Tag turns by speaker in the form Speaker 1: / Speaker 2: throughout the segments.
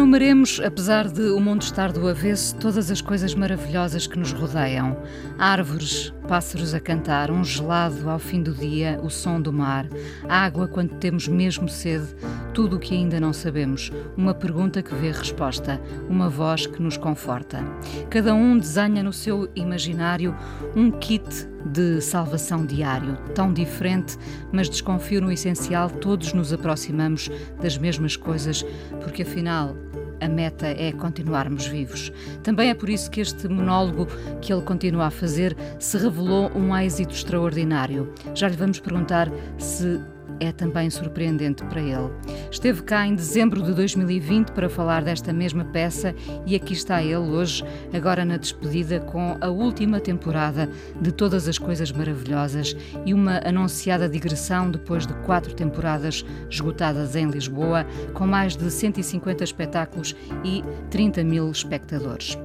Speaker 1: Enumeremos, apesar de o mundo estar do avesso, todas as coisas maravilhosas que nos rodeiam: árvores, pássaros a cantar, um gelado ao fim do dia, o som do mar, água quando temos mesmo sede, tudo o que ainda não sabemos, uma pergunta que vê resposta, uma voz que nos conforta. Cada um desenha no seu imaginário um kit de salvação diário, tão diferente, mas desconfio no essencial, todos nos aproximamos das mesmas coisas, porque afinal a meta é continuarmos vivos. Também é por isso que este monólogo que ele continua a fazer se revelou um êxito extraordinário. Já lhe vamos perguntar se é também surpreendente para ele. Esteve cá em dezembro de 2020 para falar desta mesma peça e aqui está ele hoje, agora na despedida, com a última temporada de Todas as Coisas Maravilhosas e uma anunciada digressão depois de quatro temporadas esgotadas em Lisboa, com mais de 150 espetáculos e 30 mil espectadores.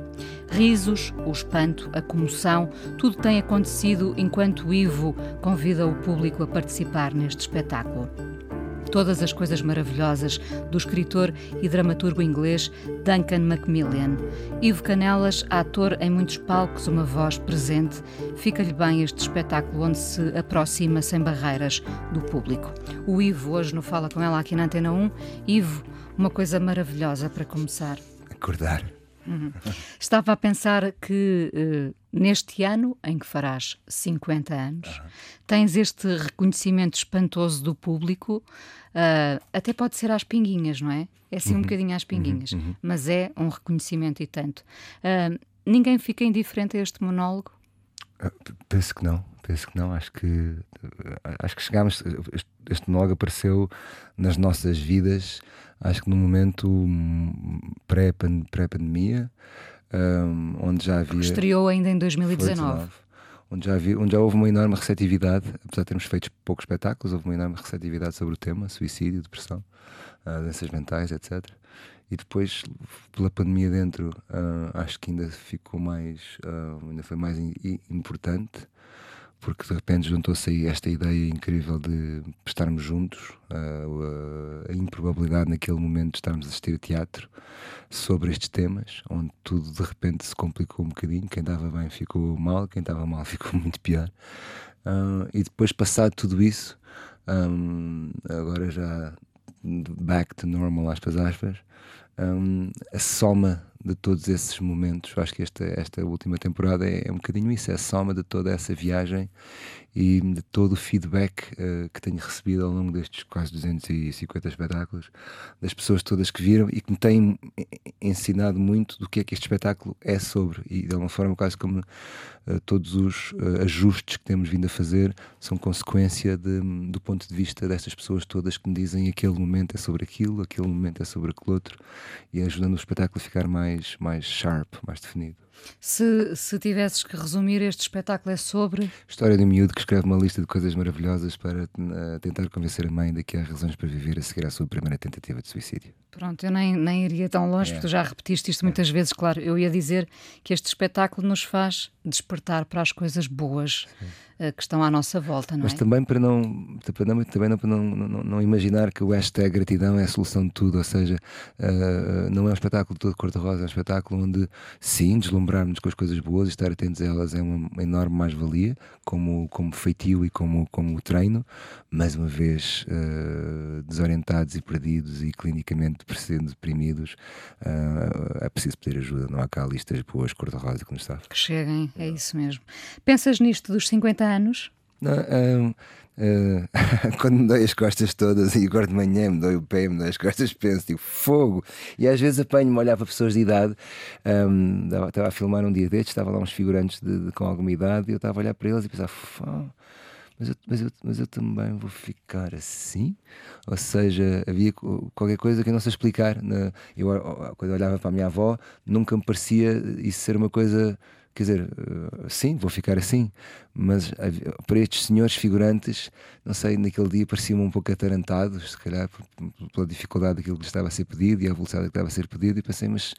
Speaker 1: Risos, o espanto, a comoção, tudo tem acontecido enquanto Ivo convida o público a participar neste espetáculo. Todas as coisas maravilhosas do escritor e dramaturgo inglês Duncan Macmillan. Ivo Canelas, ator em muitos palcos, uma voz presente, fica-lhe bem este espetáculo onde se aproxima sem barreiras do público. O Ivo hoje no Fala Com Ela aqui na Antena 1. Ivo, uma coisa maravilhosa para começar.
Speaker 2: Acordar.
Speaker 1: Uhum. Estava a pensar que uh, neste ano, em que farás 50 anos, uhum. tens este reconhecimento espantoso do público, uh, até pode ser às pinguinhas, não é? É assim uhum. um bocadinho às pinguinhas, uhum. Uhum. mas é um reconhecimento e tanto. Uh, ninguém fica indiferente a este monólogo?
Speaker 2: penso que não, penso que não. Acho que acho que chegámos. Este, este monólogo apareceu nas nossas vidas acho que no momento pré-pandemia, um, onde já havia.
Speaker 1: Estreou ainda em 2019.
Speaker 2: onde já, havia, onde já houve uma enorme receptividade, apesar de termos feito poucos espetáculos, houve uma enorme receptividade sobre o tema: suicídio, depressão, uh, doenças mentais, etc. E depois, pela pandemia dentro, uh, acho que ainda ficou mais, uh, ainda foi mais importante porque de repente juntou-se aí esta ideia incrível de estarmos juntos, a, a, improbabilidade naquele momento de estarmos a assistir teatro sobre estes temas, onde tudo de repente se complicou um bocadinho. Quem estava bem ficou mal, quem estava mal ficou muito pior. Uh, e depois, passado tudo isso, um, agora já back to normal, aspas, aspas, um, a soma de todos esses momentos. Acho que esta, esta última temporada é, é, um bocadinho isso, é a soma de toda essa viagem e de todo o feedback uh, que tenho recebido ao longo destes quase 250 espetáculos, das pessoas todas que viram e que me têm ensinado muito do que é que este espetáculo é sobre. E de alguma forma, quase como uh, todos os uh, ajustes que temos vindo a fazer são consequência de, do ponto de vista destas pessoas todas que me dizem aquele momento é sobre aquilo, aquele momento é sobre aquele outro, e ajudando o espetáculo a ficar mais, mais sharp, mais definido.
Speaker 1: Se, se tivesses que resumir, este espetáculo é sobre.
Speaker 2: História de um miúdo que escreve uma lista de coisas maravilhosas para uh, tentar convencer a mãe de que há razões para viver a seguir à sua primeira tentativa de suicídio.
Speaker 1: Pronto, eu nem, nem iria tão longe, é. porque tu já repetiste isto muitas é. vezes, claro. Eu ia dizer que este espetáculo nos faz despertar para as coisas boas uh, que estão à nossa volta, não
Speaker 2: Mas
Speaker 1: é?
Speaker 2: também para não, também, também não, para não, não, não, imaginar que o hashtag gratidão é a solução de tudo, ou seja, uh, não é um espetáculo todo cor-de-rosa, é um espetáculo onde, sim, deslumbrarmos com as coisas boas e estar atentos a elas é uma enorme mais-valia, como, como feitio e como, como treino, mais uma vez uh, desorientados e perdidos e clinicamente deprimidos, é preciso pedir ajuda, não há cá listas boas cor-de-rosa como está.
Speaker 1: Que cheguem, é isso mesmo. Pensas nisto dos 50 anos?
Speaker 2: Não, um, uh, quando me dói as costas todas e agora de manhã me dói o pé, me dói as costas, penso, tipo, fogo. E às vezes apanho-me a olhar para pessoas de idade. Um, estava a filmar um dia destes, estava lá uns figurantes de, de, com alguma idade e eu estava a olhar para eles e pensava, mas eu, mas, eu, mas eu também vou ficar assim? Ou seja, havia qualquer coisa que eu não sei explicar. Eu, quando eu olhava para a minha avó, nunca me parecia isso ser uma coisa quer dizer, uh, sim, vou ficar assim, mas para estes senhores figurantes, não sei, naquele dia pareciam um pouco atarantados, se calhar pela dificuldade daquilo que lhes estava a ser pedido e a velocidade que estava a ser pedido, e pensei, mas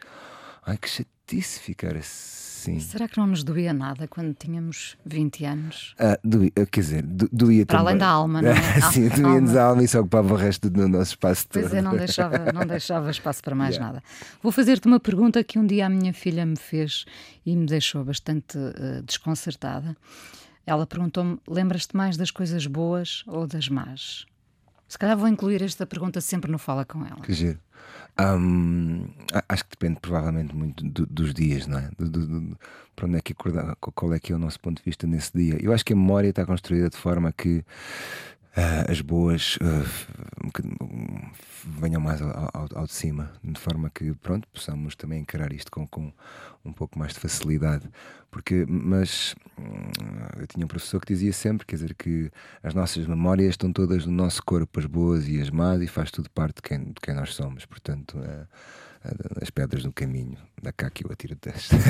Speaker 2: ai que chatice ficar assim Sim.
Speaker 1: Será que não nos doía nada quando tínhamos 20 anos?
Speaker 2: Ah, doía, quer dizer, do, doía
Speaker 1: Para
Speaker 2: também.
Speaker 1: além da alma, não é?
Speaker 2: Sim, doía-nos a alma e só ocupava o resto do nosso espaço
Speaker 1: pois
Speaker 2: todo.
Speaker 1: Pois é, não deixava, não deixava espaço para mais yeah. nada. Vou fazer-te uma pergunta que um dia a minha filha me fez e me deixou bastante uh, desconcertada. Ela perguntou-me: lembras-te mais das coisas boas ou das más? Se calhar vou incluir esta pergunta sempre no Fala com ela.
Speaker 2: Que giro. Um, acho que depende provavelmente muito do, dos dias, não é? Do, do, para onde é que acordar, qual é que é o nosso ponto de vista nesse dia. Eu acho que a memória está construída de forma que uh, as boas uh, venham mais ao, ao, ao, de cima, de forma que pronto, possamos também encarar isto com, com um pouco mais de facilidade. Porque, mas uh, eu tinha um professor que dizia sempre, quer dizer, que as nossas memórias estão todas no nosso corpo, as boas e as más, e faz tudo parte de quem, de quem nós somos. Portanto, as pedras no caminho, da cá que eu atiro teste.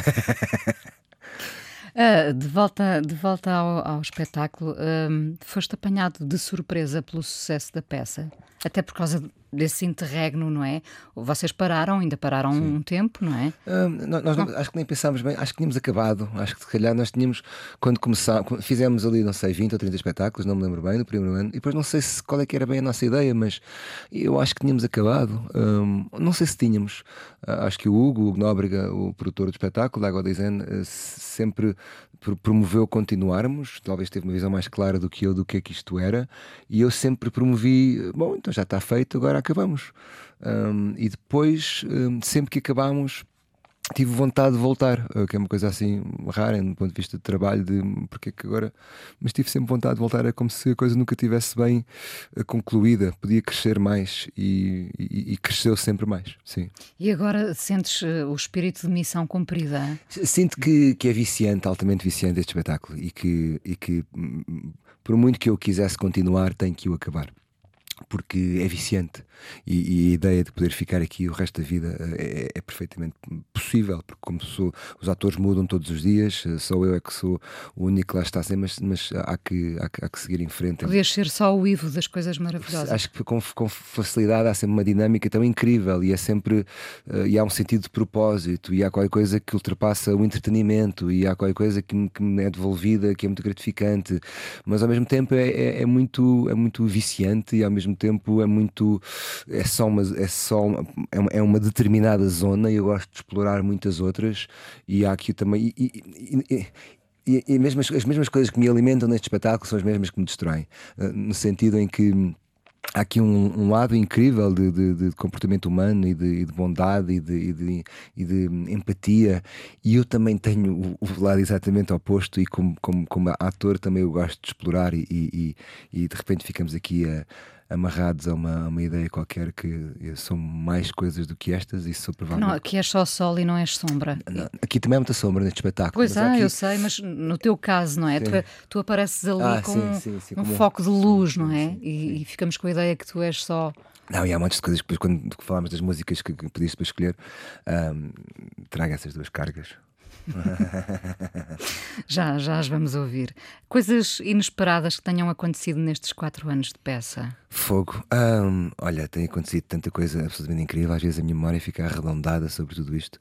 Speaker 1: Uh, de volta, de volta ao, ao espetáculo, um, foste apanhado de surpresa pelo sucesso da peça, até por causa desse interregno, não é? Vocês pararam, ainda pararam Sim. um tempo, não é?
Speaker 2: Um, nós não. acho que nem pensámos bem, acho que tínhamos acabado, acho que se calhar nós tínhamos, quando começámos, fizemos ali, não sei, 20 ou 30 espetáculos, não me lembro bem, no primeiro ano, e depois não sei se, qual é que era bem a nossa ideia, mas eu acho que tínhamos acabado. Um, não sei se tínhamos, uh, acho que o Hugo, o Hugo Nóbrega, o produtor do espetáculo, da Água da uh, sempre promoveu continuarmos, talvez teve uma visão mais clara do que eu do que é que isto era, e eu sempre promovi, bom, então já está feito, agora acabamos. Um, e depois, um, sempre que acabamos, tive vontade de voltar, eh, que é uma coisa assim rara do ponto de vista de trabalho, de porque é que agora, mas tive sempre vontade de voltar, é como se a coisa nunca tivesse bem eh, concluída, podia crescer mais e, e, e cresceu sempre mais, sim.
Speaker 1: E agora sentes eh, o espírito de missão cumprida?
Speaker 2: Sinto que, que é viciante, altamente viciante este espetáculo e que, e que hum, por muito que eu quisesse continuar, tenho que o acabar porque é viciante e, e, a ideia de poder ficar aqui o resto da vida é, é perfeitamente possível, porque como sou, os atores mudam todos os dias, só eu é que sou o único que lá está sempre, mas, mas há, que, há, que, há que seguir em frente.
Speaker 1: Podias ser só o Ivo das coisas maravilhosas.
Speaker 2: Acho que com, com facilidade há sempre uma dinâmica tão incrível e é sempre uh, e há um sentido de propósito e há qualquer coisa que ultrapassa o entretenimento e há qualquer coisa que me, que me é devolvida que é muito gratificante, mas ao mesmo tempo é, é, é muito, é muito viciante e ao mesmo tempo é muito. É só uma, é só uma, é uma determinada zona e eu gosto de explorar muitas outras. E há aqui também. E, e, e, e, e mesmo as, as, mesmas coisas que me alimentam neste espetáculo são as mesmas que me destroem. Eh, no sentido em que há aqui um, um lado incrível de, de, de, comportamento humano e de, de bondade e de, e de, empatia e eu também tenho o, lado exatamente oposto e como, como, como ator também eu gosto de explorar e, e, e de repente ficamos aqui a amarrados a uma, uma ideia qualquer que são mais coisas do que estas e sou provavelmente.
Speaker 1: Não, aqui és só sol e não és sombra.
Speaker 2: Não, aqui também há muita sombra neste espetáculo.
Speaker 1: Pois é,
Speaker 2: aqui...
Speaker 1: eu sei, mas no teu caso, não é? Tu, tu, apareces ali ah, com sim, sim, sim, um como... foco de luz, não é? E, e, ficamos com a ideia que tu és só.
Speaker 2: Não, e há muitas coisas que depois, quando falámos das músicas que, que pediste para escolher, um, traga essas duas cargas.
Speaker 1: já, já as vamos ouvir. Coisas inesperadas que tenham acontecido nestes quatro anos de peça?
Speaker 2: Fogo. Um, olha, tem acontecido tanta coisa absolutamente incrível. Às vezes a minha memória fica arredondada sobre tudo isto.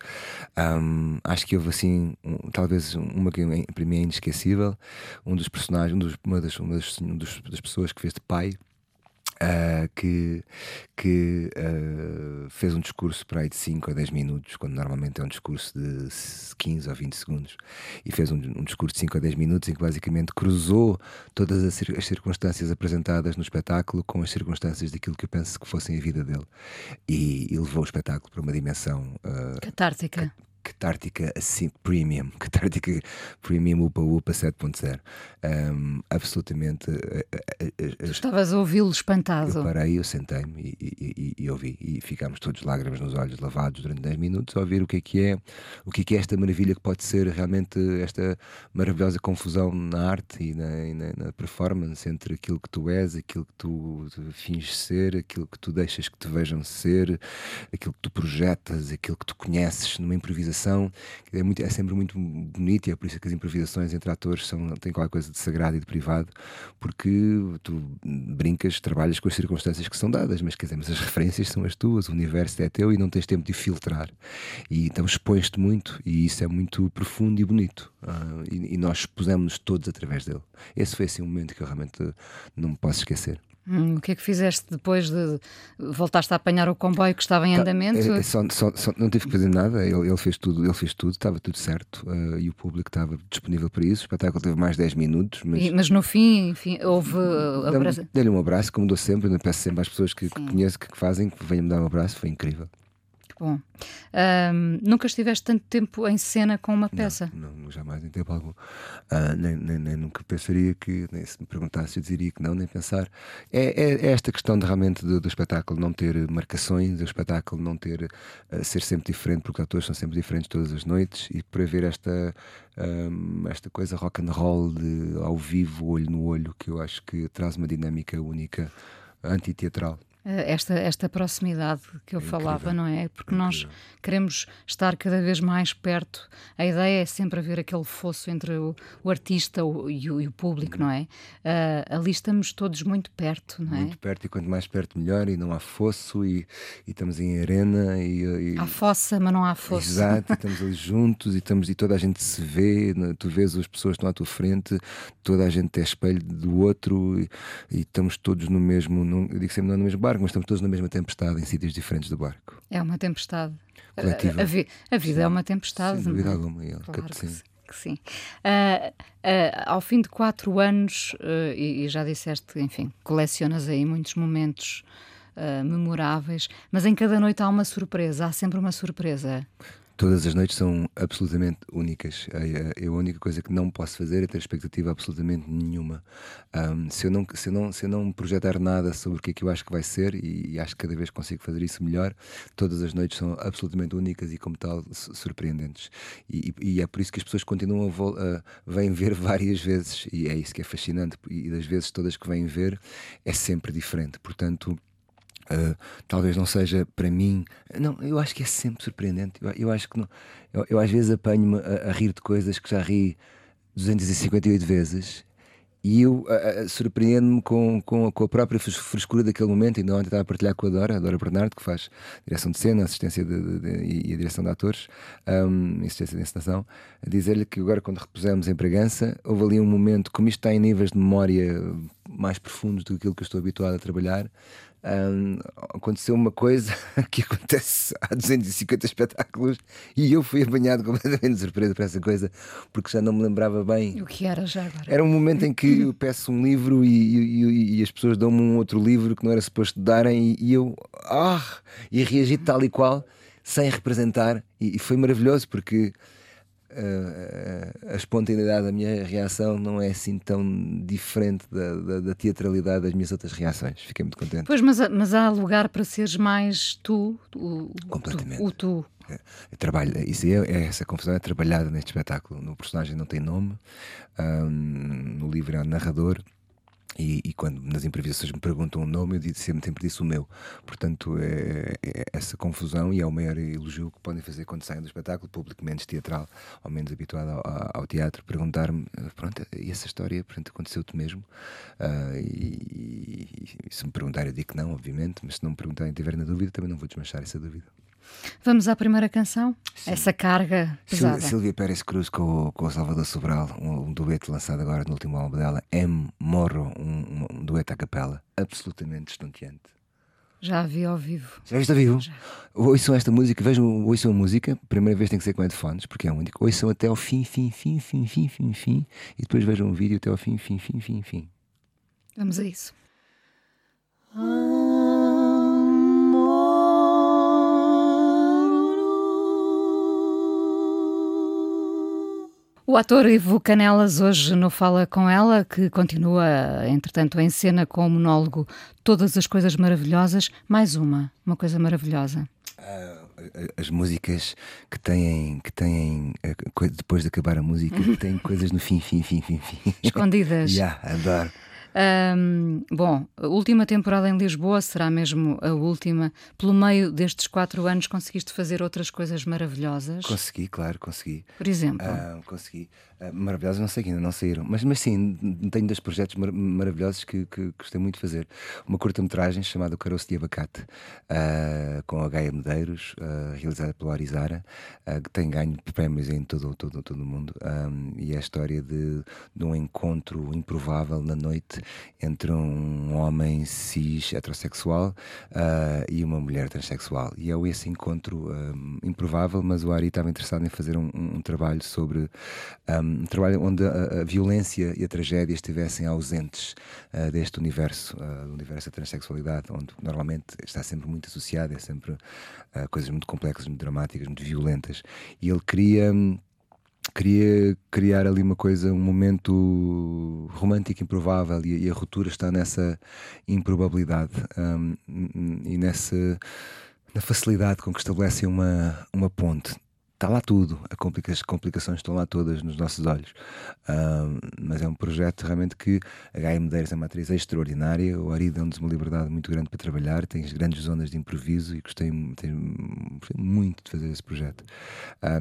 Speaker 2: Um, acho que houve assim, um, talvez uma que para mim é inesquecível. Um dos personagens, um dos, uma, das, uma das, um dos, das pessoas que fez de pai Uh, que, que uh, fez um discurso para aí de 5 a 10 minutos, quando normalmente é um discurso de 15 ou 20 segundos, e fez um, um discurso de 5 a 10 minutos em que basicamente cruzou todas as, as, circunstâncias apresentadas no espetáculo com as circunstâncias daquilo que eu penso que fossem a vida dele, e, e levou o espetáculo para uma dimensão
Speaker 1: uh, catártica
Speaker 2: catártica assim, premium, catártica premium upa upa 7.0. Um, absolutamente.
Speaker 1: Tu estavas a ouvi-lo espantado.
Speaker 2: Eu parei, eu sentei-me e, e, e, ouvi. E ficámos todos lágrimas nos olhos, lavados durante 10 minutos, a ouvir o que é que é, o que é que é esta maravilha que pode ser realmente esta maravilhosa confusão na arte e na, e na, na performance entre aquilo que tu és, aquilo que tu finges ser, aquilo que tu deixas que te vejam ser, aquilo que tu projetas, aquilo que tu conheces numa improvisação. É, muito, é sempre muito bonito e é por isso que as improvisações entre atores são, têm qualquer coisa de sagrado e de privado, porque tu brincas, trabalhas com as circunstâncias que são dadas, mas quer dizer, mas as referências são as tuas, o universo é teu e não tens tempo de filtrar. E então expões-te muito e isso é muito profundo e bonito. Uh, e, e, nós pusemos-nos todos através dele. Esse foi assim um momento que eu realmente não me posso esquecer.
Speaker 1: Hum, o que é que fizeste depois de voltaste a apanhar o comboio que estava em tá, andamento?
Speaker 2: É, é, só, só, só, não tive que fazer nada, ele, ele, fez tudo, ele fez tudo, estava tudo certo uh, e o público estava disponível para isso. O espetáculo teve mais 10 minutos. Mas,
Speaker 1: e, mas no fim, enfim, houve.
Speaker 2: Dei-lhe um abraço, como dou sempre, peço sempre às pessoas que, que conheço, que, que fazem, que venham me dar um abraço, foi incrível.
Speaker 1: Bom, um, nunca estiveste tanto tempo em cena com uma peça?
Speaker 2: Não, não jamais em tempo algum. Uh, nem, nem, nem, nunca pensaria que, nem se me perguntasse, eu diria que não, nem pensar. É, é, é esta questão de, realmente do, do, espetáculo não ter marcações, do espetáculo não ter, uh, ser sempre diferente, porque os atores são sempre diferentes todas as noites, e por haver esta, um, esta coisa rock and roll de, ao vivo, olho no olho, que eu acho que traz uma dinâmica única, antiteatral.
Speaker 1: Eh, esta, esta proximidade que eu é falava, não é? Porque é nós queremos estar cada vez mais perto. A ideia é sempre haver aquele fosso entre o, o artista o, e, o, e, o, público, não é? Uh, ali estamos todos muito perto, não
Speaker 2: é? Muito perto, e quanto mais perto, melhor. E não há fosso, e, e estamos em arena. E,
Speaker 1: há fossa, mas não há fosso.
Speaker 2: Exato, e estamos ali juntos, e, estamos, e toda a gente se vê. Tu vês as pessoas que estão à tua frente, toda a gente é espelho do outro, e, estamos todos no mesmo. Num, eu digo sempre, não no mesmo bar barco, mas estamos todos na mesma tempestade em sítios diferentes do barco.
Speaker 1: É uma tempestade. Coletiva. A, a, vi, a vida sim. é uma tempestade.
Speaker 2: Sem dúvida alguma, claro
Speaker 1: que, sim. Que sim. Uh, uh, ao fim de quatro anos, uh, e, e, já disseste, enfim, colecionas aí muitos momentos memoráveis, mas em cada noite há uma surpresa, há sempre uma surpresa.
Speaker 2: Todas as noites são absolutamente únicas. A, a, única coisa que não posso fazer é ter expectativa absolutamente nenhuma. Um, se, eu não, se, eu não, se eu não projetar nada sobre o que é que eu acho que vai ser, e, acho que cada vez consigo fazer isso melhor, todas as noites são absolutamente únicas e, como tal, surpreendentes. E, e, e é por isso que as pessoas continuam a, a vêm ver várias vezes, e é isso que é fascinante. E das vezes todas que vêm ver, é sempre diferente. Portanto. Uh, talvez não seja para mim. Não, eu acho que é sempre surpreendente. Eu, eu acho que não, eu, eu às vezes apanho-me a, a, rir de coisas que já ri 258 vezes e eu uh, surpreendo-me com, com, com, a própria frescura daquele momento. Ainda ontem estava a partilhar com a Dora, a Dora Bernardo, que faz direção de cena, assistência de, de, de, e a direção de atores, um, assistência de encenação, a dizer-lhe que agora, quando repusemos em Bragança, houve ali um momento, como isto está em níveis de memória mais profundos do que aquilo que eu estou habituado a trabalhar, um, aconteceu uma coisa que acontece há 250 espetáculos e eu fui apanhado completamente surpresa por essa coisa porque já não me lembrava bem.
Speaker 1: O que era já agora?
Speaker 2: Era um momento em que eu peço um livro e, e, e as pessoas dão-me um outro livro que não era suposto darem e, e eu ah, e reagi tal e qual sem representar e, e foi maravilhoso porque a espontaneidade da minha reação não é assim tão diferente da, da, da, teatralidade das minhas outras reações. Fiquei muito contente.
Speaker 1: Pois, mas, mas há lugar para seres mais tu, o,
Speaker 2: Completamente.
Speaker 1: o tu.
Speaker 2: É, trabalho, isso é, é, essa confusão é trabalhada neste espetáculo. No personagem não tem nome, um, no livro há narrador, e, e, quando nas improvisações me perguntam o nome, eu digo, sempre, sempre disse o meu. Portanto, é, é, essa confusão e é o maior elogio que podem fazer quando saem do espetáculo, público menos teatral, ou menos habituado ao, ao teatro, perguntar-me: pronto, e essa história portanto, aconteceu-te mesmo? Uh, e, e, se me perguntarem, eu digo que não, obviamente, mas se não me perguntarem e tiverem na dúvida, também não vou desmanchar essa dúvida.
Speaker 1: Vamos à primeira canção? Sim. Essa carga pesada.
Speaker 2: Silvia Pérez Cruz com, com o Salvador Sobral, um, um, dueto lançado agora no último álbum dela, M. Morro, um, um dueto à capela, absolutamente estonteante.
Speaker 1: Já a vi ao vivo.
Speaker 2: Já viste ao vivo? Já. Ouçam esta música, vejam, ouçam a música. Primeira vez tem que ser com headphones, porque é único. Ouçam até ao fim, fim, fim, fim, fim, fim, fim. E depois vejam o vídeo até ao fim, fim, fim, fim, fim.
Speaker 1: Vamos a isso. O ator Ivo Canelas hoje no Fala Com Ela, que continua, entretanto, em cena com o monólogo Todas as Coisas Maravilhosas. Mais uma, uma coisa maravilhosa.
Speaker 2: Uh, as músicas que têm, que têm depois de acabar a música, que têm coisas no fim, fim, fim, fim, fim.
Speaker 1: Escondidas.
Speaker 2: yeah, adoro.
Speaker 1: Um, bom, a última temporada em Lisboa será mesmo a última. Pelo meio destes quatro anos, conseguiste fazer outras coisas maravilhosas?
Speaker 2: Consegui, claro, consegui.
Speaker 1: Por exemplo?
Speaker 2: Uh, consegui. Uh, maravilhosas, não sei ainda, não saíram. Mas, mas sim, tenho dois projetos mar maravilhosos que, que, gostei muito de fazer. Uma curta-metragem chamada O Caroço de Abacate, uh, com a Gaia Medeiros, realizada pela Arizara, que tem ganho prémios em todo, todo, todo o mundo. Um, e é a história de, de um encontro improvável na noite entre um homem cis heterossexual uh, e uma mulher transexual. E é esse encontro um, improvável, mas o Ari estava interessado em fazer um, um trabalho sobre um, um trabalho onde a, a, violência e a tragédia estivessem ausentes uh, deste universo, uh, do universo da transexualidade, onde normalmente está sempre muito associado, é sempre coisas muito complexas, muito dramáticas, muito violentas. E ele queria queria criar ali uma coisa, um momento romântico improvável e, e a ruptura está nessa improbabilidade um, e nessa na facilidade com que estabelece uma, uma ponte está lá tudo, as complicações estão lá todas nos nossos olhos. mas é um projeto realmente que a Gaia Medeiros é uma atriz extraordinária, o Ari deu-nos uma liberdade muito grande para trabalhar, tem grandes zonas de improviso e gostei, gostei muito de fazer esse projeto.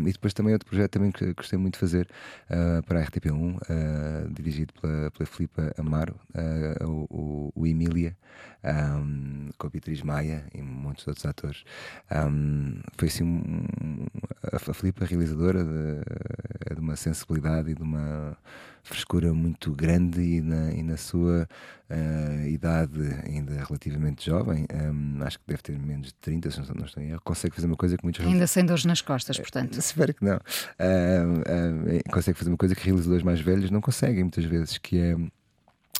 Speaker 2: e depois também outro projeto também que gostei muito de fazer uh, para a RTP1, uh, ah, dirigido pela, pela Amaro, uh, o, o, Emília, um, com a Beatriz Maia e muitos outros atores. Um, foi assim um, a Filipe, a realizadora, de, é de uma sensibilidade e de uma frescura muito grande e na, e na sua uh, idade ainda relativamente jovem, um, acho que deve ter menos de 30, se não estou em erro, consegue fazer uma coisa que muitos
Speaker 1: Ainda sem dores nas costas, portanto.
Speaker 2: Uh, espero que não. Uh, consegue fazer uma coisa que realizadores mais velhos não conseguem muitas vezes, que é.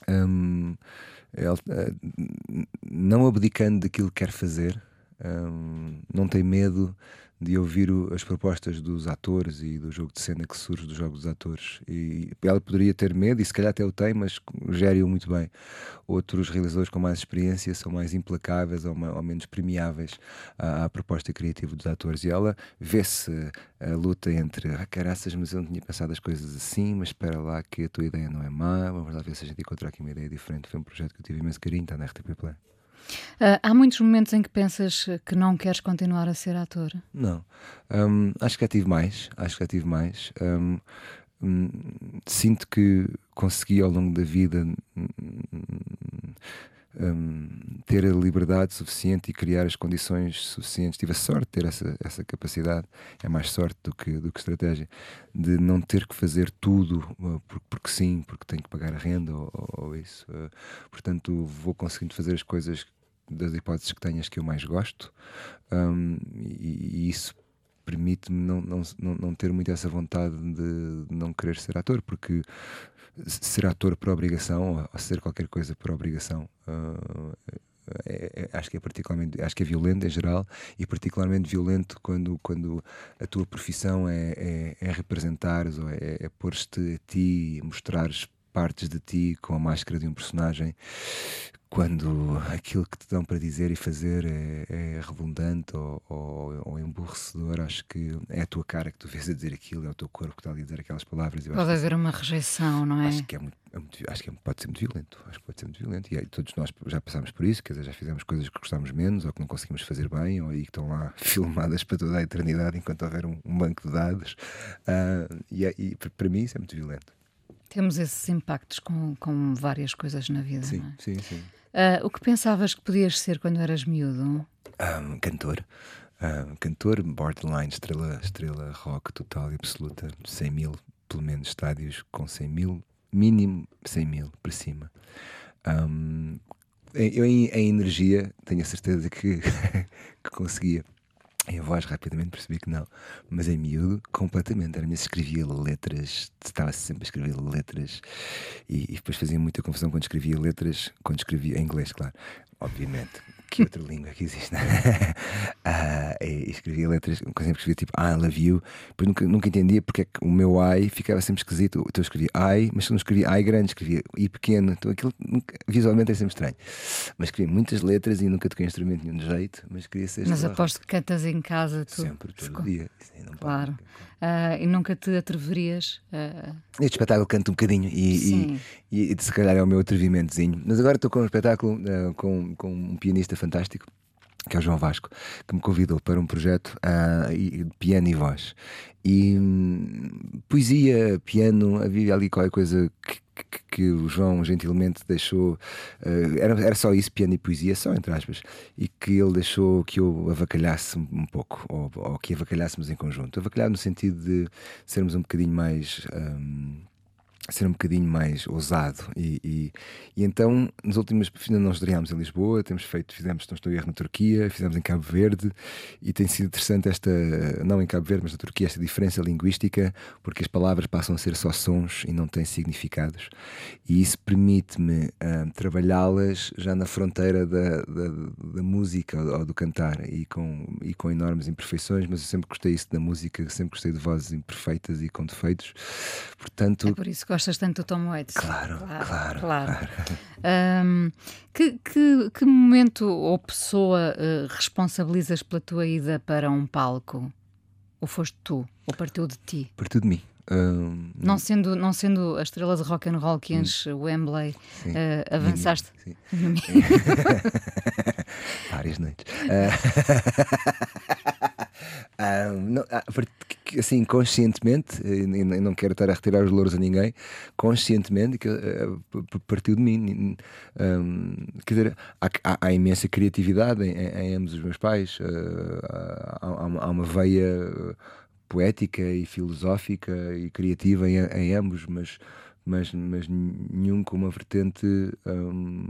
Speaker 2: Um, ele, não abdicando daquilo que quer fazer, um, não tem medo de ouvir o, as propostas dos atores e do jogo de cena que surge dos jogos dos atores. E ela poderia ter medo, e se calhar até o tem, mas gere-o muito bem. Outros realizadores com mais experiência são mais implacáveis ou, ou menos premiáveis à, à, proposta criativa dos atores. E ela vê-se a luta entre ah, caraças, mas eu não tinha pensado as coisas assim, mas espera lá que a tua ideia não é má, vamos lá ver se a gente encontrar aqui uma ideia diferente. Foi um projeto que eu tive imenso carinho, está na RTP Play.
Speaker 1: Uh, há muitos momentos em que pensas que não queres continuar a ser ator?
Speaker 2: Não. Um, acho que já tive mais. Acho que já tive mais. Um, um, sinto que consegui ao longo da vida um, ter a liberdade suficiente e criar as condições suficientes. Tive a sorte de ter essa, essa capacidade, é mais sorte do que, do que estratégia, de não ter que fazer tudo uh, porque, porque, sim, porque tenho que pagar a renda ou, ou isso. Uh, portanto, vou conseguindo fazer as coisas das hipóteses que tenhas que eu mais gosto. Um, e, e, isso permite-me não, não, não, ter muito essa vontade de, não querer ser ator, porque ser ator por obrigação, ou ser qualquer coisa por obrigação, uh, é, é, acho que é particularmente acho que é violento em geral e particularmente violento quando quando a tua profissão é, é, é representares ou é, é pôr-te a ti mostrares partes de ti com a máscara de um personagem quando aquilo que te dão para dizer e fazer é, é redundante ou, ou, ou, emburrecedor, acho que é a tua cara que tu vês a dizer aquilo, é o teu corpo que está a dizer aquelas palavras.
Speaker 1: Pode haver uma rejeição, não é?
Speaker 2: Acho que, é muito, é muito, acho que é, pode ser muito violento. Acho que pode ser muito violento. E aí, todos nós já passámos por isso, quer dizer, já fizemos coisas que gostámos menos ou que não conseguimos fazer bem, ou aí que estão lá filmadas para toda a eternidade enquanto houver um, um banco de dados. Uh, e, e para mim isso é muito violento.
Speaker 1: Temos esses impactos com, com várias coisas na vida.
Speaker 2: Sim,
Speaker 1: é?
Speaker 2: sim, sim.
Speaker 1: Uh, o que pensavas que podias ser quando eras miúdo?
Speaker 2: Um, cantor. Um, cantor, borderline, estrela, estrela rock total e absoluta. 100 mil, pelo menos, estádios com 100 mil, mínimo 100 mil para cima. Um, eu, em, em, energia, tenho a certeza que, que conseguia. Em voz, rapidamente percebi que não. Mas em miúdo, completamente. Era-me escrevia letras, estava sempre a escrever letras e, e, depois fazia muita confusão quando escrevia letras, quando escrevia em inglês, claro, obviamente. Que outra língua que existe? ah, e escrevia letras, exemplo, escrevia tipo I love you, depois nunca, nunca entendia porque é que o meu I ficava sempre esquisito. Então eu escrevia I, mas não escrevia I grande, escrevia I pequeno, então aquilo nunca, visualmente é sempre estranho. Mas escrevia muitas letras e nunca toquei instrumento nenhum de jeito, mas queria ser.
Speaker 1: Mas aposto que cantas em casa tu.
Speaker 2: Sempre, todo dia. Sim,
Speaker 1: claro. Uh, e nunca te atreverias a.
Speaker 2: Este espetáculo canto um bocadinho e, e, e, se calhar é o meu atrevimentozinho. Mas agora estou com um espetáculo uh, com, com um pianista fantástico que é o João Vasco, que me convidou para um projeto uh, de piano e voz. E hum, poesia, piano, havia ali qualquer coisa que, que, que o João gentilmente deixou. Uh, era, era só isso, piano e poesia, só entre aspas. E que ele deixou que eu avacalhasse um pouco, ou, ou que avacalhássemos em conjunto. Avacalhar no sentido de sermos um bocadinho mais. Um, ser um bocadinho mais ousado. E, e, e então nas últimas ainda não estreámos em Lisboa temos feito fizemos não estou erro na Turquia fizemos em Cabo Verde e tem sido interessante esta não em Cabo Verde mas na Turquia esta diferença linguística porque as palavras passam a ser só sons e não têm significados. E isso permite-me uh, trabalhá-las já na fronteira da, da, da música ou do cantar e com e com enormes imperfeições mas eu sempre gostei isso da música sempre gostei de vozes imperfeitas e com defeitos. Portanto
Speaker 1: é por isso que Gostas tanto do Tom Waits?
Speaker 2: Claro, claro. claro,
Speaker 1: claro. claro. Um, que, que, que, momento ou pessoa uh, responsabilizas pela tua ida para um palco? Ou foste tu? Ou partiu de ti?
Speaker 2: Partiu de mim. Um,
Speaker 1: não, sendo, não sendo a estrela de rock and roll que enche o Wembley, uh, avançaste? Sim. sim.
Speaker 2: Várias noites. Uh, não, assim, conscientemente, e não quero estar a retirar os louros a ninguém, conscientemente, que uh, partiu de mim. Um, quer dizer, há, há, há, imensa criatividade em, em, ambos os meus pais, uh, há, há, uma veia poética e filosófica e criativa em, em ambos, mas mas, mas nenhum com uma vertente um,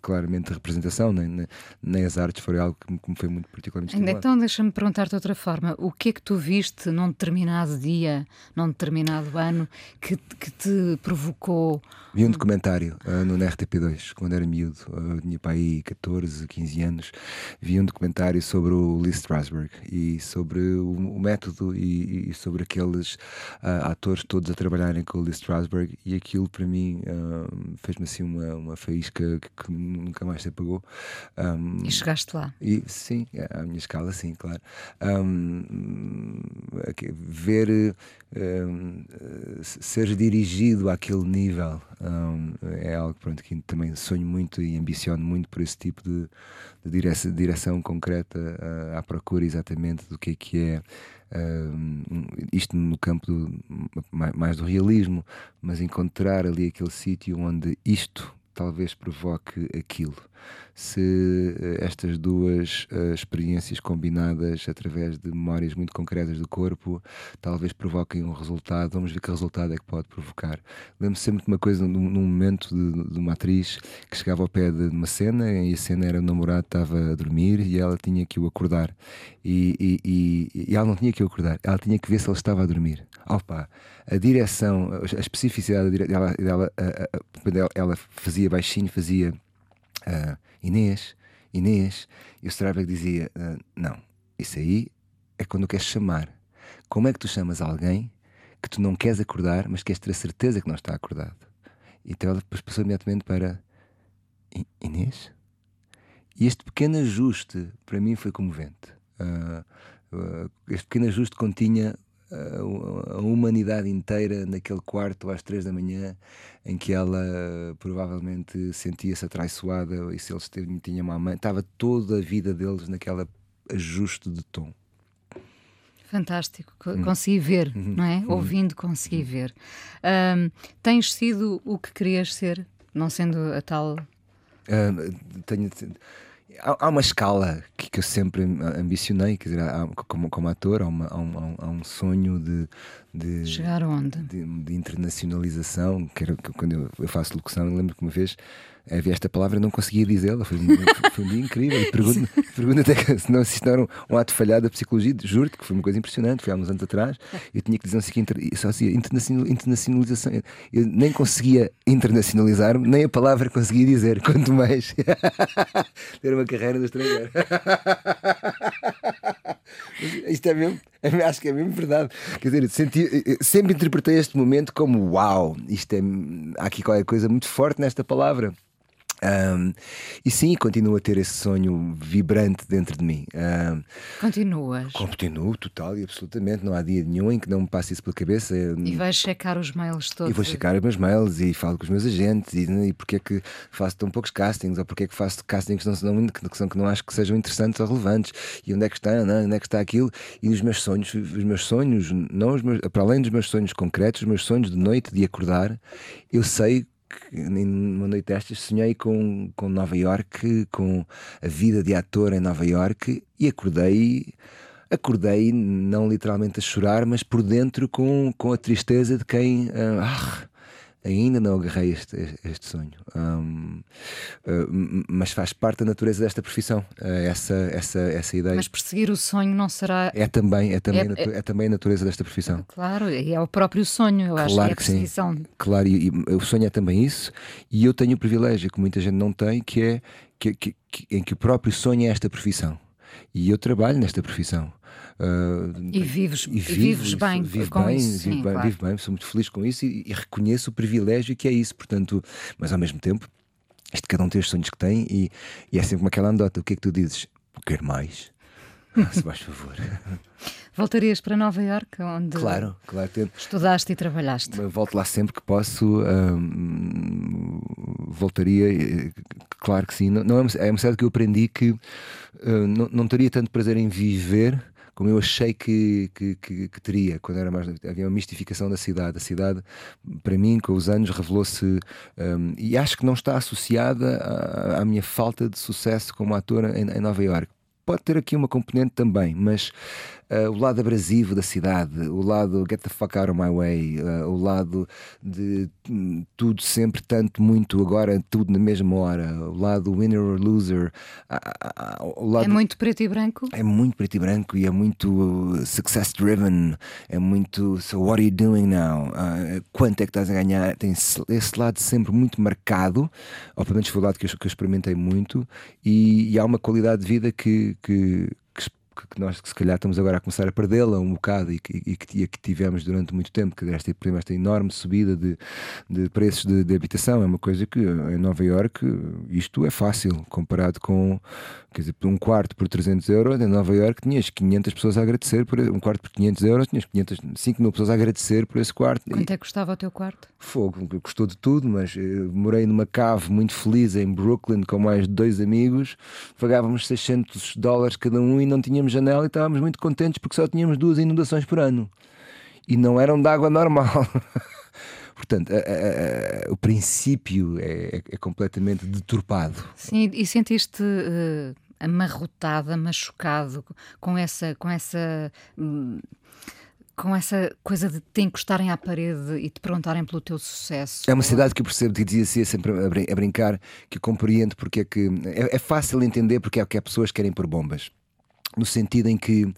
Speaker 2: claramente de representação, nem, nem, as artes foram algo que me foi muito particularmente
Speaker 1: Ainda Então deixa-me perguntar de outra forma, o que é que tu viste num determinado dia, num determinado ano, que, que te provocou
Speaker 2: Vi um documentário uh, no RTP2, quando era miúdo, uh, tinha para aí 14, 15 anos. Vi um documentário sobre o Lee Strasberg e sobre o, o método e, e, sobre aqueles uh, atores todos a trabalharem com o Lee Strasberg. E aquilo para mim uh, fez-me assim uma, uma faísca que, que nunca mais se apagou.
Speaker 1: Um, e chegaste lá?
Speaker 2: E, sim, à minha escala, sim, claro. Um, ver um, ser dirigido àquele nível um, é algo pronto, que também sonho muito e ambiciono muito por esse tipo de, de direção, direção, concreta uh, à procura exatamente do que é que é uh, isto no campo do, mais do realismo, mas encontrar ali aquele sítio onde isto talvez provoque aquilo. Se eh, estas duas uh, experiências combinadas através de memórias muito concretas do corpo talvez provoquem um resultado, vamos ver que resultado é que pode provocar. Lembro-me sempre de uma coisa, num, num momento de, de, uma atriz que chegava ao pé de uma cena e a cena era o namorado estava a dormir e ela tinha que o acordar. E, e, e, e ela não tinha que o acordar, ela tinha que ver se ele estava a dormir. Opa, a direção, a especificidade dela, dela, ela, ela fazia baixinho, fazia uh, Inês, Inês, e o Strasberg dizia: uh, Não, isso aí é quando queres chamar. Como é que tu chamas alguém que tu não queres acordar, mas queres ter a certeza que não está acordado? Então ela depois passou imediatamente para Inês. E este pequeno ajuste para mim foi comovente. Uh, este pequeno ajuste continha a humanidade inteira naquele quarto às três da manhã em que ela provavelmente sentia-se atraiçoada e se eles tinham uma mãe, estava toda a vida deles naquele ajuste de tom.
Speaker 1: Fantástico, hum. consegui ver, uhum. não é? Uhum. Ouvindo, consegui uhum. ver. Um, tens sido o que querias ser, não sendo a tal.
Speaker 2: Uh, tenho há, uma escala que, que, eu sempre ambicionei, quer dizer, há, como, como ator, há, uma, há, um, há, um, sonho de, de
Speaker 1: chegar onde?
Speaker 2: De, de internacionalização. Que era, que quando eu, eu faço locução, eu lembro que uma vez havia esta palavra, não conseguia dizê-la. Foi, foi um dia incrível. Pergunto, pergunto até que se não, se isto não era um, um ato falhado da psicologia, juro-te que foi uma coisa impressionante. Foi há uns anos atrás. Eu tinha que dizer assim, inter, só assim, internacional- internacionalização. Eu nem conseguia internacionalizar-me, nem a palavra conseguia dizer, quanto mais ter uma carreira no estrangeiro. Isto é mesmo, é- acho que é mesmo verdade. Quer dizer, senti, sempre interpretei este momento como uau, isto é, há aqui qualquer coisa muito forte nesta palavra. Ahm, e sim, continuo a ter esse sonho vibrante dentro de mim. Ahm,
Speaker 1: Continuas.
Speaker 2: continuo, total e absolutamente. Não há dia nenhum em que não me passe isso pela cabeça.
Speaker 1: E vais checar os mails todos.
Speaker 2: E vou checar os meus mails e falo com os meus agentes e, e porque é que faço tão poucos castings ou porque é que faço castings que não, são- que, são, que não acho que sejam interessantes ou relevantes e onde é que está, não, onde é que está aquilo e os meus sonhos, os meus sonhos, não os meus, para além dos meus sonhos concretos, os meus sonhos de noite, de acordar, eu sei numa noite destas sonhei com, com Nova York, com a vida de ator em Nova York e acordei acordei não literalmente a chorar, mas por dentro com, com a tristeza de quem ah, ainda não agarrei este, este sonho. Ahm, ah, m- mas faz parte da natureza desta profissão, ah, essa, essa, essa ideia.
Speaker 1: Mas perseguir o sonho não será.
Speaker 2: É também, é, também,
Speaker 1: É-
Speaker 2: natu- é também a natureza desta profissão.
Speaker 1: Claro, e é o próprio sonho, eu acho que é
Speaker 2: Claro
Speaker 1: a
Speaker 2: que sim. Claro, e, e o sonho é também isso, e eu tenho o privilégio que muita gente não tem, que é que, que- que- em que o próprio sonho é esta profissão. E eu trabalho nesta profissão. Ah,
Speaker 1: E vives,
Speaker 2: e
Speaker 1: e vives bem
Speaker 2: vivo
Speaker 1: com
Speaker 2: bem,
Speaker 1: isso.
Speaker 2: vivo,
Speaker 1: sim,
Speaker 2: bem
Speaker 1: claro.
Speaker 2: vivo bem, sou muito feliz com isso e, e reconheço o privilégio que é isso, portanto, mas ao mesmo tempo, isto cada um tem os sonhos que tem e, e é sempre como aquela andota, o que é que tu dizes? Quero mais. Ah, Se faz favor.
Speaker 1: Voltarias para Nova Iorque, onde
Speaker 2: Claro, claro. Tento,
Speaker 1: estudaste e trabalhaste.
Speaker 2: Volto lá sempre que posso. hum, voltaria, eh, claro que sim. Não, não é, uma, é uma cidade que eu aprendi que eh, não, não teria tanto prazer em viver como eu achei que, que, que- que teria quando era mais. Havia uma mistificação da cidade. A cidade, para mim, com os anos, revelou-se. hum, e acho que não está associada à, à minha falta de sucesso como ator em, em Nova Iorque. Pode ter aqui uma componente também, mas ah, o lado abrasivo da cidade, o lado get the fuck out of my way, ah, o lado de hum, tudo sempre tanto, muito, agora tudo na mesma hora, o lado winner or loser, o lado
Speaker 1: É muito preto e branco?
Speaker 2: é muito preto e branco e é muito uh, success driven, é muito so what are you doing now? Ah, quanto é que estás a ganhar? Tem esse, lado sempre muito marcado, menos foi o lado que eu, que eu experimentei muito, e, e há uma qualidade de vida que, que, que nós que se calhar estamos agora a começar a perdê-la um bocado e que, e que, e que tivemos durante muito tempo, que esta, por exemplo, esta enorme subida de, de preços de, de habitação é uma coisa que em Nova Iorque isto é fácil comparado com quer dizer, um quarto por 300 euros em Nova Iorque tinhas 500 pessoas a agradecer por um quarto por 500 euros tinhas 500, 5 mil pessoas a agradecer por esse quarto
Speaker 1: Quanto é que custava o teu quarto?
Speaker 2: Fogo, gostou de tudo, mas eh, morei numa cave muito feliz em Brooklyn com mais dois amigos, pagávamos 600 dólares cada um e não tínhamos janela e estávamos muito contentes porque só tínhamos duas inundações por ano e não eram de água normal. Portanto, a- a- a- o princípio é, é- é completamente deturpado.
Speaker 1: Sim, e sentiste eh, amarrotado, machucado com essa, com essa, hum, com essa coisa de te encostarem à parede e te perguntarem pelo teu sucesso.
Speaker 2: É uma cidade que eu percebo, que dizia assim, sempre a, brin- a brincar, que eu compreendo porque é que. É, é fácil entender porque é que há pessoas que querem pôr bombas. No sentido em que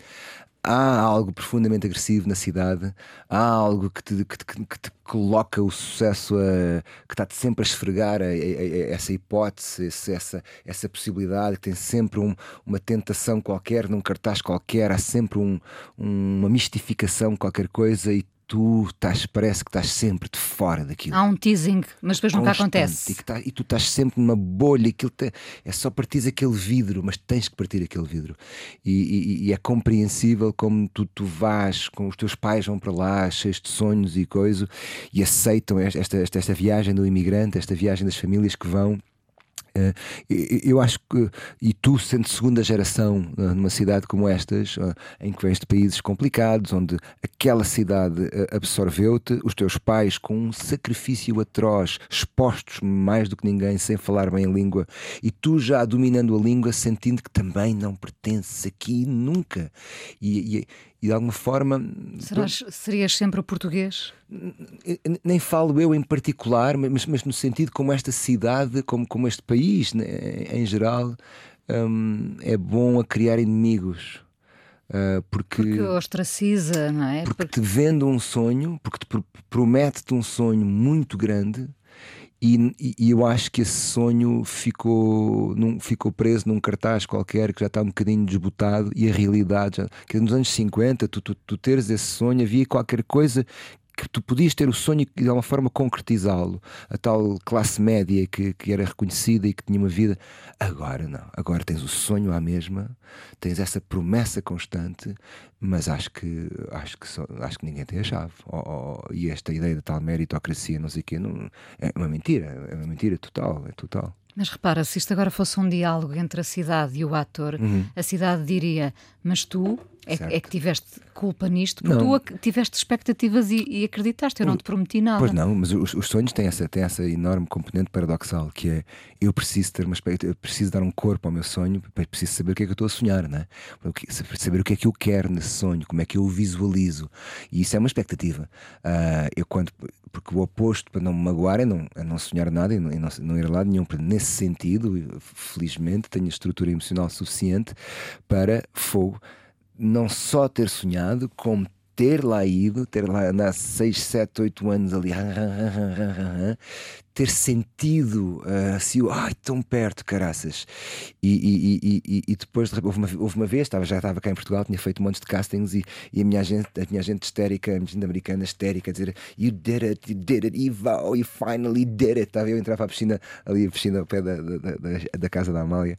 Speaker 2: há algo profundamente agressivo na cidade, há algo que te, que que te coloca o sucesso a, que está-te sempre a esfregar a- a- essa hipótese, esse- essa, essa possibilidade, que tem sempre um- uma tentação qualquer, num cartaz qualquer, há sempre um- uma mistificação, qualquer coisa, e tu estás, parece que estás sempre de fora daquilo
Speaker 1: Há um teasing, mas depois nunca acontece.
Speaker 2: E, tá- e tu estás sempre numa bolha, aquilo te- é só partir aquele vidro, mas tens que partir aquele vidro. E, e- e é compreensível como tu, tu vais, com os teus pais vão para lá, cheios de sonhos e coisa, e aceitam esta, esta, esta viagem do imigrante, esta viagem das famílias que vão. Eh, eu acho que, e tu sendo segunda geração eh, numa cidade como estas, eh, em que vens de países complicados, onde aquela cidade absorveu-te, os teus pais com um sacrifício atroz, expostos mais do que ninguém, sem falar bem a língua, e tu já dominando a língua, sentindo que também não pertences aqui nunca. E, e- e de alguma forma.
Speaker 1: Serás, serias sempre o português?
Speaker 2: Nem falo eu em particular, mas, mas no sentido como esta cidade, como, como este país né, em geral, hum, é bom a criar inimigos. Uh, porque,
Speaker 1: porque ostraciza, não é?
Speaker 2: Porque, porque... te vende um sonho, porque te promete-te um sonho muito grande e, e, eu acho que esse sonho ficou, num, ficou preso num cartaz qualquer que já está um bocadinho desbotado e a realidade, já, que nos anos 50, tu, tu, tu teres esse sonho, havia qualquer coisa que tu podias ter o sonho e de alguma forma concretizá-lo. A tal classe média que, que era reconhecida e que tinha uma vida. Agora não. Agora tens o sonho à mesma, tens essa promessa constante, mas acho que acho que, só, acho que ninguém tem a chave. Oh, oh, e esta ideia da tal meritocracia, não sei o quê, não, é uma mentira. É uma mentira total. É total.
Speaker 1: Mas repara, se isto agora fosse um diálogo entre a cidade e o ator, uhum. a cidade diria: Mas tu é, é, que tiveste culpa nisto, porque não. tu tiveste expectativas e, e acreditaste, eu não te prometi nada.
Speaker 2: Pois não, mas os, os, sonhos têm essa, têm essa enorme componente paradoxal que é eu preciso ter uma expectativa, preciso dar um corpo ao meu sonho, preciso saber o que é que eu estou a sonhar, né? saber o que é que eu quero nesse sonho, como é que eu o visualizo. E isso é uma expectativa. Uh, eu quando, porque o oposto para não me magoar é não, é não sonhar nada e não, e não, não ir a lado nenhum. Nesse sentido, felizmente, tenho a estrutura emocional suficiente para fogo não só ter sonhado, como ter lá ido, ter lá andado 6, 7, 8 anos ali, ter sentido uh, assim, ai, tão perto, caraças. E, e, e, e depois houve uma, houve uma vez, estava, já estava cá em Portugal, tinha feito um monte de castings e, a minha gente, a minha gente histérica, a minha americana histérica, a dizer You did it, you did it, Ivo, you finally did it. Estava eu a entrar para a piscina, ali a piscina ao pé da, da, da, da casa da Amália.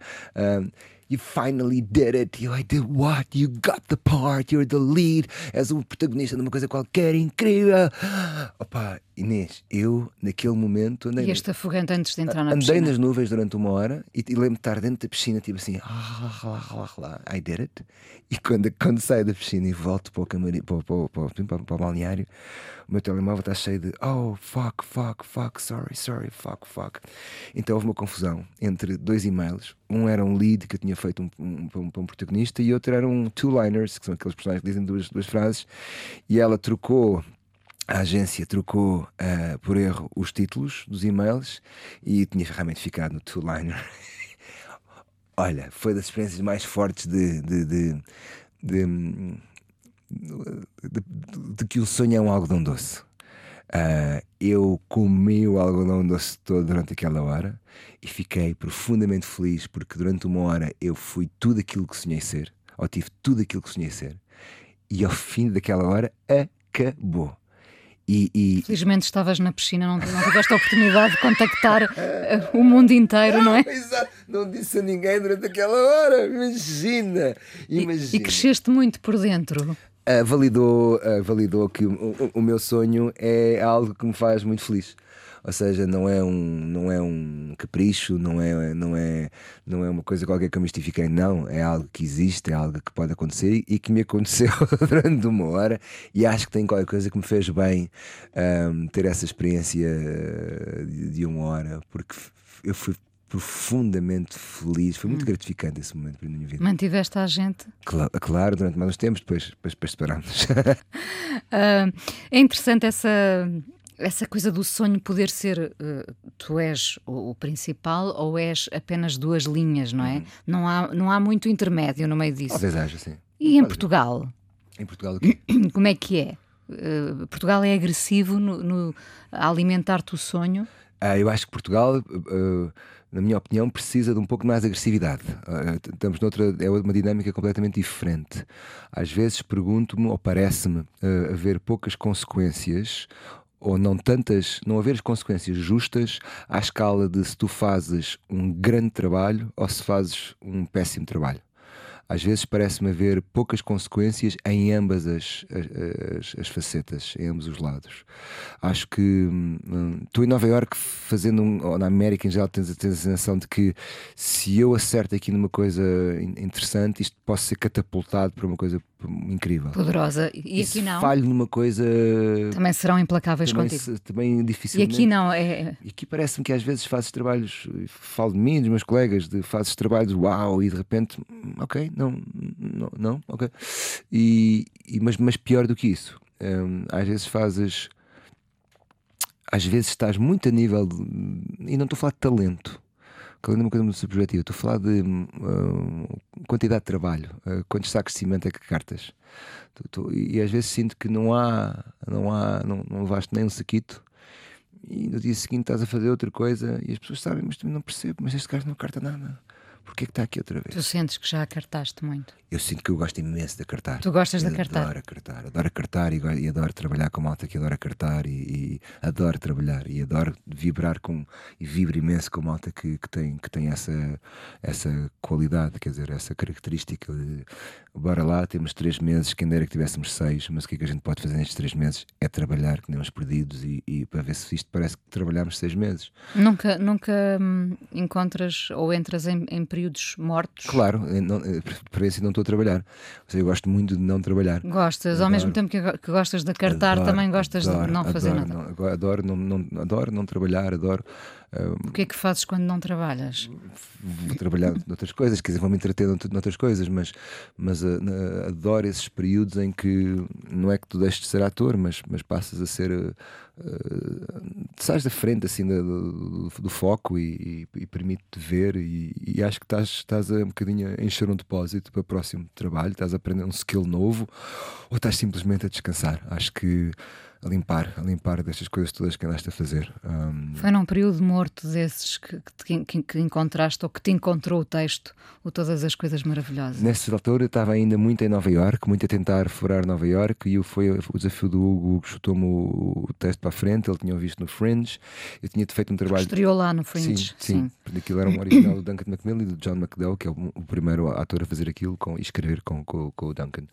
Speaker 2: You finally did it. You, I did what? You got the part. You're the lead. És o protagonista de uma coisa qualquer incrível. Opa, Inês, eu naquele momento
Speaker 1: andei. E este afogante antes de entrar na
Speaker 2: andei
Speaker 1: piscina?
Speaker 2: Andei nas nuvens durante uma hora e, e lembro de estar dentro da piscina, tipo assim, ah, lá, lá, lá, I did it. E quando, quando saio da piscina e volto para o, camarim, para, para, para, para, para o balneário, o meu telemóvel está cheio de oh, fuck, fuck, fuck, sorry, sorry, fuck, fuck. Então houve uma confusão entre dois e-mails. Um era um lead que eu tinha feito um, um, um, um protagonista e outro era um two-liners, que são aqueles personagens que dizem duas, duas frases. E ela trocou a agência trocou uh, por erro os títulos dos e-mails e tinha realmente ficado no two-liner. Olha, foi das experiências mais fortes de, de, de, de, de que o sonho é um algodão doce. Uh, eu comi o algodão doce todo durante aquela hora e fiquei profundamente feliz porque durante uma hora eu fui tudo aquilo que sonhei ser, ou tive tudo aquilo que sonhei ser, e ao fim daquela hora acabou.
Speaker 1: E, e... Felizmente estavas na piscina, não, não tiveste a oportunidade de contactar uh, o mundo inteiro, não é?
Speaker 2: Exato, não disse a ninguém durante aquela hora, imagina! imagina.
Speaker 1: E, e cresceste muito por dentro.
Speaker 2: Uh, validou, uh, validou que o, o, o meu sonho é algo que me faz muito feliz. Ou seja, não é um, não é um capricho, não é, não, é, não é uma coisa qualquer que eu mistifiquei, não, é algo que existe, é algo que pode acontecer e que me aconteceu durante uma hora e acho que tem qualquer coisa que me fez bem um, ter essa experiência de, de uma hora, porque eu fui profundamente feliz. Foi muito hum. gratificante esse momento para a minha vida.
Speaker 1: Mantiveste a gente?
Speaker 2: Claro, claro durante mais uns tempos, depois, depois, depois separámos.
Speaker 1: uh, é interessante essa essa coisa do sonho poder ser uh, tu és o, o, principal ou és apenas duas linhas, não é? Uhum. Não, há, não há muito intermédio no meio disso.
Speaker 2: Talvez haja, sim.
Speaker 1: E em Portugal?
Speaker 2: Em Portugal?
Speaker 1: Como é que é? Uh, Portugal é agressivo no, no alimentar-te o sonho?
Speaker 2: Uh, eu acho que Portugal, na minha opinião, precisa de um pouco mais de agressividade. Uh, estamos noutra, é uma dinâmica completamente diferente. Às vezes pergunto-me, ou parece-me, haver poucas consequências ou não tantas, não haver consequências justas à escala de se tu fazes um grande trabalho ou se fazes um péssimo trabalho. Às vezes parece-me haver poucas consequências em ambas as, as, as, facetas, em ambos os lados. Acho que hum, tu em Nova York fazendo um, ou na América em geral tens, tens a sensação de que se eu acerto aqui numa coisa interessante, isto pode ser catapultado para uma coisa incrível.
Speaker 1: Poderosa. E
Speaker 2: E
Speaker 1: aqui não.
Speaker 2: falho numa coisa.
Speaker 1: Também serão impecáveis
Speaker 2: também,
Speaker 1: contigo.
Speaker 2: se- também
Speaker 1: E
Speaker 2: dificilmente.
Speaker 1: aqui não, é.
Speaker 2: E aqui parece-me que às vezes fazes trabalhos, falo de mim, dos meus colegas, de fazes trabalhos uau e de repente, hum, ok, não, não, não ok. E, e- mas, mas pior do que isso, hum, às vezes fazes, às vezes estás muito a nível, de, e não estou a falar de talento. Talento é uma coisa muito subjetiva, estou a falar de hum, quantidade de trabalho, uh, quantos sacos de cimento é que cartas. Tu- tu- e às vezes sinto que não há, não há, não, não levaste nem um saquito e no dia seguinte estás a fazer outra coisa e as pessoas sabem, mas também não percebo, mas este gajo não carta nada. Porquê é que está aqui outra vez?
Speaker 1: Tu sentes que já acartaste muito.
Speaker 2: Eu sinto que eu gosto imenso de cartar.
Speaker 1: Tu gostas de
Speaker 2: Eu
Speaker 1: acartar?
Speaker 2: Adoro cartar, adoro cartar e, e adoro trabalhar com malta que adora cartar e, e adoro trabalhar e adoro vibrar com e vibro imenso com malta que, que tem, que tem essa, essa qualidade, quer dizer, essa característica de bora lá, temos três meses, quem dera que tivéssemos seis, mas o que é que a gente pode fazer nestes três meses é trabalhar, que nem uns perdidos e, e para ver se isto parece que trabalhamos seis meses.
Speaker 1: Nunca, nunca hum, encontras ou entras em, em períodos mortos?
Speaker 2: Claro, eu não, eh, para se não estou a trabalhar. Ou seja, eu gosto muito de não trabalhar.
Speaker 1: Gostas, ao
Speaker 2: Adoro.
Speaker 1: mesmo tempo que, que gostas de acartar,
Speaker 2: Adoro,
Speaker 1: também gostas
Speaker 2: adoro,
Speaker 1: de não fazer nada.
Speaker 2: Não, adoro, não, não, adoro não trabalhar, adoro
Speaker 1: O que é que fazes quando não trabalhas?
Speaker 2: vou trabalhar noutras coisas, quer dizer, vou me entreter nout- noutras coisas, mas, mas na- adoro esses períodos em que não é que tu deixes de ser ator, mas, mas passas a ser. ah, ah, sais da frente assim da- do, do foco e, e, e permite-te ver e, e acho que estás, estás a um bocadinho a encher um depósito para o próximo trabalho, estás a aprender um skill novo ou estás simplesmente a descansar. Acho que a limpar, a limpar destas coisas todas que andaste a fazer. Um,
Speaker 1: Foi num período morto desses que, que, que- que encontraste ou que te encontrou o texto, o Todas as Coisas Maravilhosas?
Speaker 2: Nessa altura eu estava ainda muito em Nova York, muito a tentar furar Nova York, e foi o desafio do Hugo, Hugo chutou-me o, o texto para a frente, ele tinha visto no Fringe, eu tinha feito um trabalho.
Speaker 1: Estreou lá no Fringe.
Speaker 2: Sim, sim, porque aquilo era um original do Duncan Macmillan e do John McDowell, que é o, o primeiro ator a fazer aquilo com, e escrever com, com, com o Duncan.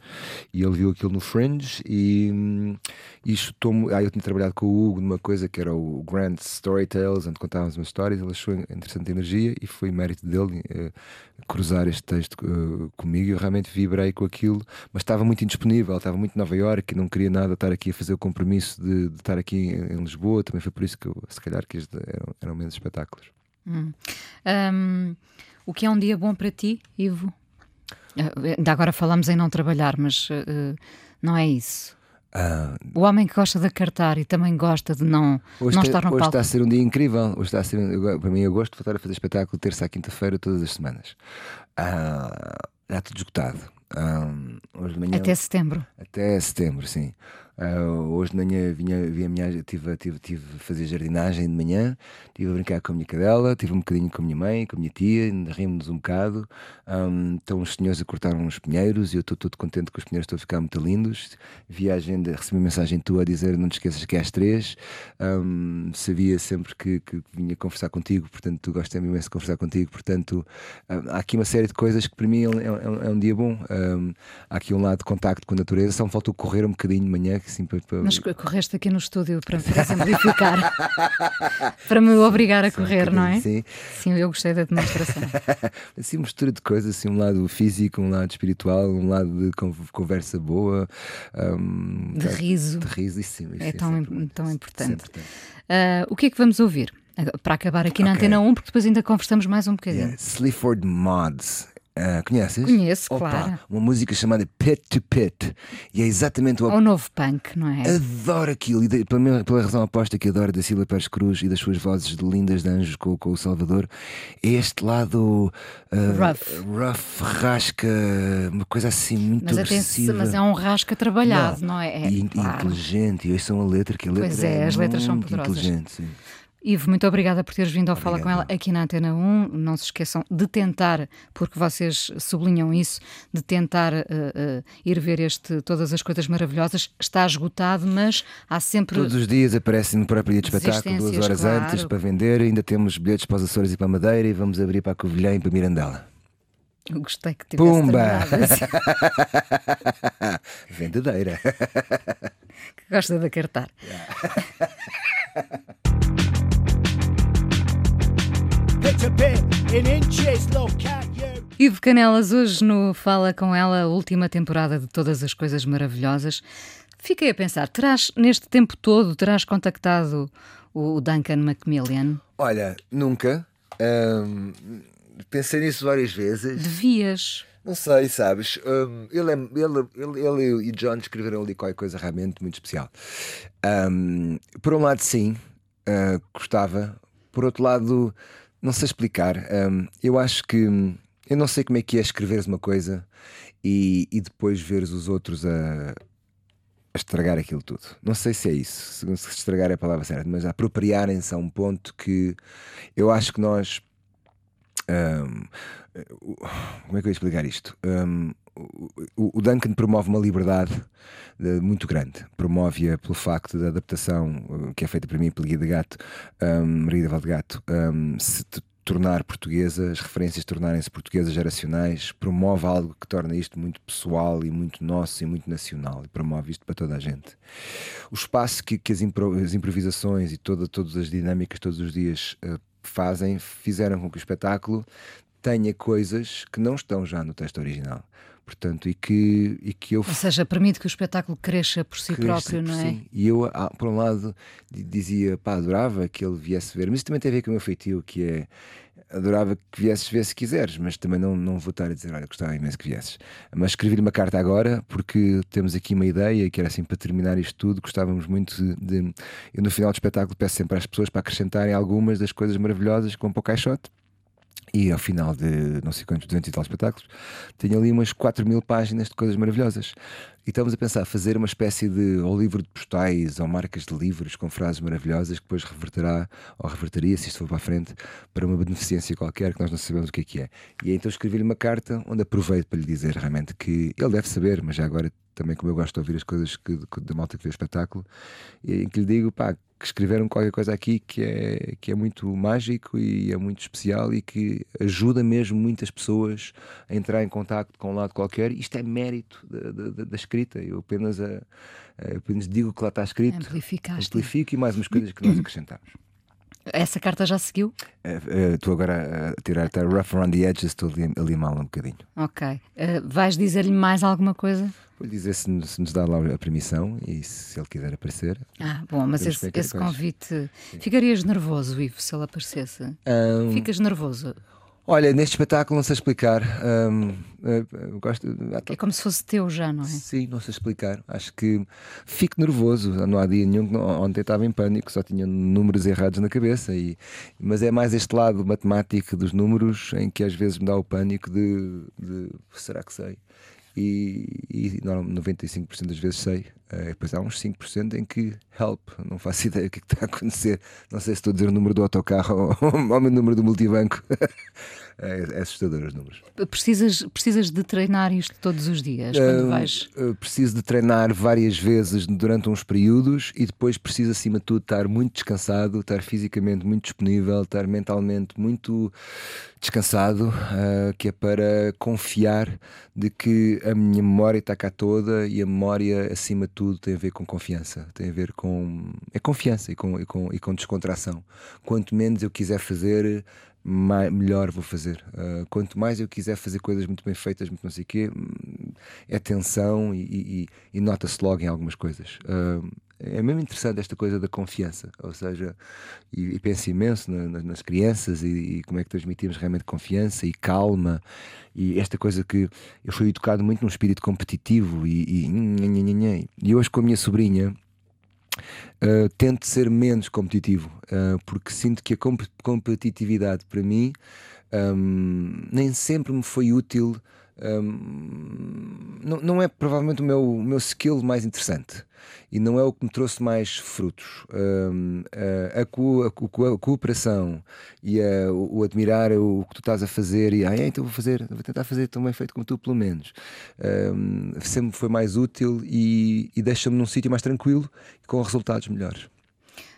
Speaker 2: E ele viu aquilo no Fringe e, hum, e chutou-me. Ah, eu tinha trabalhado com o Hugo numa coisa que era o Grand Storytales, onde contávamos umas histórias. Ele achou interessante a energia e foi mérito dele eh, cruzar este texto eh, comigo. Eu realmente vibrei com aquilo, mas estava muito indisponível, estava muito em Nova Iorque não queria nada estar aqui a fazer o compromisso de, de estar aqui em, em Lisboa. Também foi por isso que eu, se calhar, que eram, eram menos espetáculos.
Speaker 1: Hum. Hum, o que é um dia bom para ti, Ivo? Eh, Ainda agora falamos em não trabalhar, mas eh, não é isso.
Speaker 2: Ah,
Speaker 1: O homem que gosta de acartar e também gosta de não,
Speaker 2: Hoje,
Speaker 1: não estar no
Speaker 2: hoje
Speaker 1: palco.
Speaker 2: está a ser um dia incrível. Hoje está a ser, para mim, eu gosto de voltar a fazer espetáculo terça à quinta-feira, todas as semanas. Ah, já tudo esgotado. Ah, hoje de manhã,
Speaker 1: Até setembro.
Speaker 2: até setembro, sim. Ah, hoje de manhã vinha, vinha minha, tive, tive, tive a fazer jardinagem de manhã, estive a brincar com a minha cadela, tive um bocadinho com a minha mãe, com a minha tia, rimos um bocado. Ahm, estão os senhores a cortar uns pinheiros e eu estou todo contente que os pinheiros estão a ficar muito lindos. Vi a agenda, recebi uma mensagem tua a dizer não te esqueças que é às três. Ahm, sabia sempre que, que vinha conversar contigo, portanto, tu gostas imenso de conversar contigo. Portanto, ah, há aqui uma série de coisas que para mim é, um- é um- é um dia bom. Há aqui um lado de contacto com a natureza, só me faltou correr um bocadinho de manhã, assim, para, para-
Speaker 1: Mas co- correste aqui no estúdio para, para exemplificar, para me obrigar a correr, não é?
Speaker 2: Sim,
Speaker 1: Sim, eu gostei da demonstração.
Speaker 2: assim, mistura de coisas, assim, um lado físico, um lado espiritual, um lado de con- conversa boa, ahm,
Speaker 1: De riso.
Speaker 2: de riso, isso sim, isso
Speaker 1: É tão
Speaker 2: sempre bom,
Speaker 1: tão
Speaker 2: é
Speaker 1: importante. Ah, o que é que vamos ouvir? Para acabar aqui na
Speaker 2: Ok.
Speaker 1: Antena 1, porque depois ainda conversamos mais um bocadinho.
Speaker 2: Yeah, Sleaford Mods. Ah, conheces?
Speaker 1: Conheço,
Speaker 2: Opa,
Speaker 1: claro.
Speaker 2: Uma música chamada Pit to Pit. E é exatamente o
Speaker 1: Ou novo punk, não é?
Speaker 2: Adoro aquilo, e de- pela, mesma- pela razão oposta que adoro da Cília Pérez Cruz e das suas vozes de lindas de anjos com, com o Salvador, é este lado ah,
Speaker 1: Rough.
Speaker 2: rough, rasca, uma coisa assim muito
Speaker 1: Mas, atenção,
Speaker 2: agressiva.
Speaker 1: mas é um rasca trabalhado, não, é? É,
Speaker 2: e,
Speaker 1: claro.
Speaker 2: inteligente, e hoje são a letra, que a letra
Speaker 1: Pois é, as letras são poderosas.
Speaker 2: inteligente, sim.
Speaker 1: Ivo, muito obrigada por teres vindo ao Fala com ela aqui na Antena 1. Não se esqueçam de tentar, porque vocês sublinham isso, de tentar eh, eh, ir ver este Todas as Coisas Maravilhosas. Está esgotado, mas há sempre.
Speaker 2: Todos os dias aparecem no próprio dia de espetáculo, duas horas
Speaker 1: claro.
Speaker 2: antes para vender. Ainda temos bilhetes para os Açores e para a Madeira e vamos abrir para a Covilhã e para a Mirandela.
Speaker 1: Eu gostei que tivesse
Speaker 2: Pumba!
Speaker 1: assim,
Speaker 2: Vendedeira.
Speaker 1: que gosta de acartar.
Speaker 3: bit
Speaker 1: de Canelas, hoje no Fala com ela, a última temporada de Todas as Coisas Maravilhosas. Fiquei a pensar, terás, neste tempo todo, terás contactado o Duncan Macmillan?
Speaker 2: Olha, nunca. Pensei nisso várias vezes.
Speaker 1: Devias.
Speaker 2: Não sei, sabes? Ahm, ele, é- ele, ele, ele e John escreveram ali qualquer coisa realmente muito especial. Ahm, por um lado, sim, ah, gostava. Por outro lado, não sei explicar. Ahm, eu acho que. hum, Eu não sei como é que é escreveres uma coisa e, e depois veres os outros a, a estragar aquilo tudo. Não sei se é isso, se, se estragar é a palavra certa, mas apropriarem-se a um ponto que eu acho que nós. ahm, o- como é que eu ia explicar isto? Ahm, o, Duncan promove uma liberdade eh, muito grande. Promove-a pelo facto da adaptação eh, que é feita para mim pelo Guia de Gato, um, Maria de Gato, ahm, se tornar portuguesa, as referências tornarem-se portuguesas geracionais, promove algo que torna isto muito pessoal e muito nosso e muito nacional e promove isto para toda a gente. O espaço que, que as, impro- as improvisações e toda, todas as dinâmicas todos os dias eh, fazem, fizeram com que o espetáculo tenha coisas que não estão já no texto original. Portanto, e que, e que eu
Speaker 1: Ou seja, permite que o espetáculo cresça por si
Speaker 2: Cresce
Speaker 1: próprio,
Speaker 2: por
Speaker 1: não é?
Speaker 2: si. E eu, ah, por um lado, di- dizia, pá, adorava que ele viesse ver, mas isso também tem a ver com o meu feitio, que é adorava que viesses ver se quiseres, mas também não, não vou estar a dizer, olha, gostava imenso que viesses. Mas escrevi-lhe uma carta agora, porque temos aqui uma ideia, que era assim, para terminar isto tudo, gostávamos muito de. de- eu no final do espetáculo peço sempre às pessoas para acrescentarem algumas das coisas maravilhosas que vão para o caixote. E ao final de não sei quantos, 200 e tal espetáculos, tenho ali umas 4 mil páginas de coisas maravilhosas. E estamos a pensar fazer uma espécie de ou livro de postais ou marcas de livros com frases maravilhosas que depois reverterá ou reverteria, se isto for para a frente, para uma beneficência qualquer que nós não sabemos o que é que é. E então escrevi-lhe uma carta onde aproveito para lhe dizer realmente que ele deve saber, mas já agora também como eu gosto de ouvir as coisas que, da malta que vê o espetáculo, em que lhe digo, pá, que escreveram qualquer coisa aqui que é, que é muito mágico e é muito especial e que ajuda mesmo muitas pessoas a entrar em contacto com um lado qualquer. Isto é mérito da, da- da- escrita. Eu apenas, a, a- apenas digo que lá está escrito, amplifico e mais umas coisas que nós acrescentamos.
Speaker 1: Essa carta já seguiu?
Speaker 2: Eh, eh, Estou agora a tirar até rough around the edges, estou ali, ali mal um bocadinho.
Speaker 1: Ok. Eh, vais dizer-lhe mais alguma coisa?
Speaker 2: Vou lhe dizer se, nos- se nos dá lá a permissão e se ele quiser aparecer.
Speaker 1: Ah, bom, mas esse, esse convite. Ficarias nervoso, Ivo, se ele aparecesse?
Speaker 2: Ahm,
Speaker 1: Ficas nervoso.
Speaker 2: Olha, neste espetáculo não sei explicar. ahm, eh, eu gosto.
Speaker 1: É como se fosse teu já, não é?
Speaker 2: Sim, não sei explicar. Acho que fico nervoso. Não há dia nenhum ontem estava em pânico, só tinha números errados na cabeça. E, mas é mais este lado matemático dos números em que às vezes me dá o pânico de, de será que sei? E, e não, 95% das vezes sei. Eh, depois há uns 5% em que help, não faço ideia o que, é que está a acontecer. Não sei se estou a dizer o número do autocarro ou, ou o número do multibanco. é, é assustador os números.
Speaker 1: Precisas, precisas de treinar isto todos os dias quando
Speaker 2: Hum,
Speaker 1: vais.
Speaker 2: uh, preciso de treinar várias vezes durante uns períodos e depois preciso, acima de tudo, estar muito descansado, estar fisicamente muito disponível, estar mentalmente muito descansado, uh, que é para confiar de que a minha memória está cá toda e a memória, acima de tudo, tem a ver com confiança, tem a ver com. é confiança e com, e com, e com descontração. Quanto menos eu quiser fazer, mai- melhor vou fazer. Uh, quanto mais eu quiser fazer coisas muito bem feitas, muito não sei o quê, hum, é tensão e, e- e nota-se logo em algumas coisas. Uh, é mesmo interessante esta coisa da confiança, ou seja, e, e penso imenso na- na- nas crianças e, e como é que transmitimos realmente confiança e calma e esta coisa que eu fui educado muito num espírito competitivo e, e, e hoje com a minha sobrinha Uh, tento ser menos competitivo, uh, porque sinto que a comp- competitividade para mim um, nem sempre me foi útil. Não, não é provavelmente o meu, o meu skill mais interessante e não é o que me trouxe mais frutos. A, a a a cooperação e o, o admirar o que tu estás a fazer e ah, é, então vou fazer, vou tentar fazer tão bem feito como tu, pelo menos. Sempre foi mais útil e, e deixa-me num sítio mais tranquilo e com resultados melhores.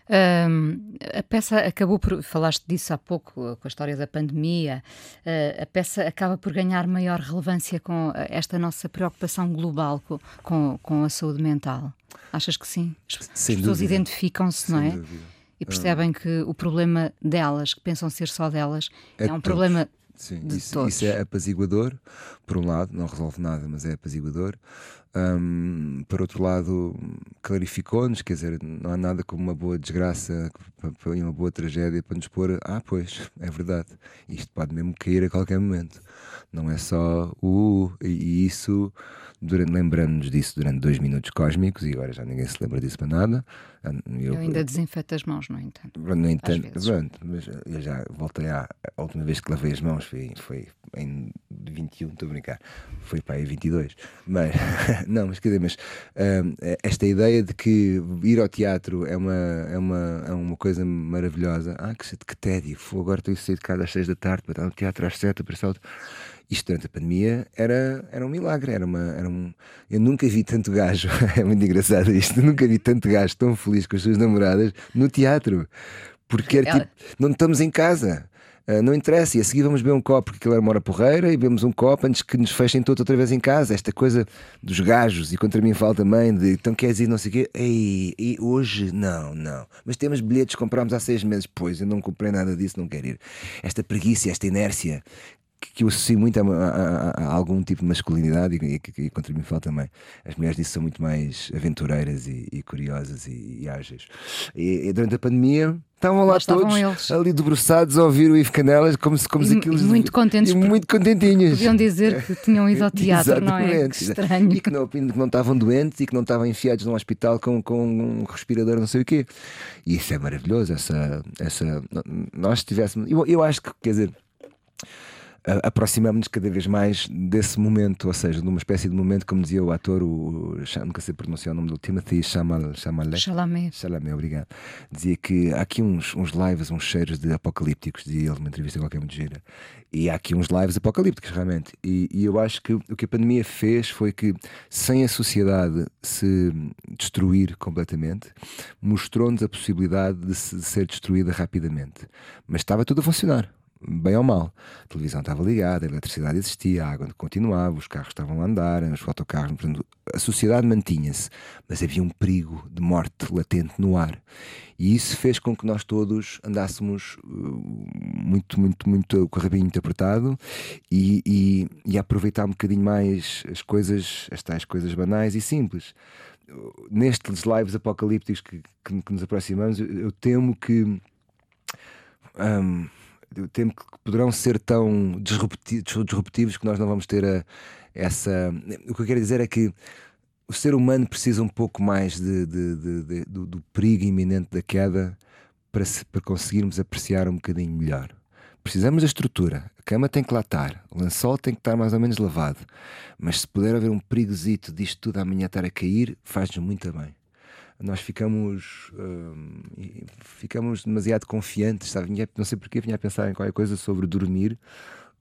Speaker 1: A peça acabou por. Falaste disso há pouco, uh, com a história da pandemia. uh, a peça acaba por ganhar maior relevância com uh, esta nossa preocupação global co- com, com, a saúde mental. Achas que sim? As, as pessoas identificam-se, não é?
Speaker 2: dúvida.
Speaker 1: E percebem que o problema delas, que pensam ser só delas, é,
Speaker 2: É
Speaker 1: um
Speaker 2: de
Speaker 1: problema
Speaker 2: Sim, isso,
Speaker 1: todos.
Speaker 2: isso é apaziguador, por um lado, não resolve nada, mas é apaziguador. Hum, por outro lado, clarificou-nos, quer dizer, não há nada como uma boa desgraça e uma boa tragédia para nos pôr, ah, pois, é verdade, isto pode mesmo cair a qualquer momento. Não é só o. e, e isso, lembrando-nos disso durante dois minutos cósmicos, e agora já ninguém se lembra disso para nada.
Speaker 1: Eu ainda desinfeto as mãos, no entanto.
Speaker 2: No entanto, pronto, mas eu já voltei à a última vez que lavei as mãos foi, foi em 21, estou a brincar, foi para aí 22. Mas, não, mas quer dizer, mas hum, esta ideia de que ir ao teatro é uma, é uma, é uma coisa maravilhosa. Ah, que, que tédio, agora estou a sair de casa às 6 da tarde para estar no teatro às 7, para outro. Isto durante a pandemia era, era um milagre, era uma, era um, eu nunca vi tanto gajo, é muito engraçado isto, nunca vi tanto gajo tão feliz com as suas namoradas no teatro, porque era
Speaker 1: Ela-
Speaker 2: tipo, não estamos em casa. Ah, não interessa, e a seguir vamos beber um copo, porque aquilo era uma hora porreira, e bebemos um copo antes que nos fechem todos outra vez em casa. Esta coisa dos gajos, e contra mim fala também de então queres ir, não sei o quê. Ei, e hoje? Não, não. Mas temos bilhetes, comprámos há seis meses. Pois, eu não comprei nada disso, não quero ir. Esta preguiça, esta inércia, que, que eu associo muito a, a- a- algum tipo de masculinidade e, e, e contra mim fala também. As mulheres disso são muito mais aventureiras e, e curiosas e, ágeis. E, durante a pandemia estavam lá
Speaker 1: Lá estavam
Speaker 2: todos
Speaker 1: eles.
Speaker 2: ali debruçados a ouvir o Ivo Canelas como se, como se aquilo
Speaker 1: muito contentes
Speaker 2: e muito contentinhos.
Speaker 1: Podiam dizer que tinham ido ao teatro, não é? Que estranho.
Speaker 2: E que não, que não estavam doentes e que não estavam enfiados num hospital com, com um respirador, não sei o quê. E isso é maravilhoso. Essa, essa, nós tivéssemos. Eu, eu acho que, quer dizer, aproximamos-nos cada vez mais desse momento, ou seja, de uma espécie de momento, como dizia o ator, o, o- nunca sei pronunciar o nome do Timothy Chamal, Chalamet.
Speaker 1: Chalamet.
Speaker 2: Chalamet, obrigado. Dizia que há aqui uns, uns lives, uns cheiros de apocalípticos, dizia ele numa entrevista qualquer muito gira. E há aqui uns lives apocalípticos, realmente. E, e eu acho que o que a pandemia fez foi que, sem a sociedade se destruir completamente, mostrou-nos a possibilidade de, se- de ser destruída rapidamente. Mas estava tudo a funcionar. Bem ou mal, a televisão estava ligada, a eletricidade existia, a água continuava, os carros estavam a andar, os autocarros, portanto, a sociedade mantinha-se, mas havia um perigo de morte latente no ar. E isso fez com que nós todos andássemos uh, muito, muito, muito com o rabinho muito apertado e, e, e aproveitar um bocadinho mais as coisas, as tais coisas banais e simples. Nestes lives apocalípticos que, que, que nos aproximamos, eu, eu temo que. hum, eu temo que poderão ser tão disrupti- disruptivos que nós não vamos ter a- essa. O que eu quero dizer é que o ser humano precisa um pouco mais de- de- de- do, do perigo iminente da queda para, se- para conseguirmos apreciar um bocadinho melhor. Precisamos da estrutura, a cama tem que lá estar, o lençol tem que estar mais ou menos lavado, mas se puder haver um perigozito disto tudo amanhã estar a cair, faz-nos muito bem. Nós ficamos, hum, ficamos demasiado confiantes, sabe? Vinha- Não sei porque vinha a pensar em qualquer coisa sobre dormir,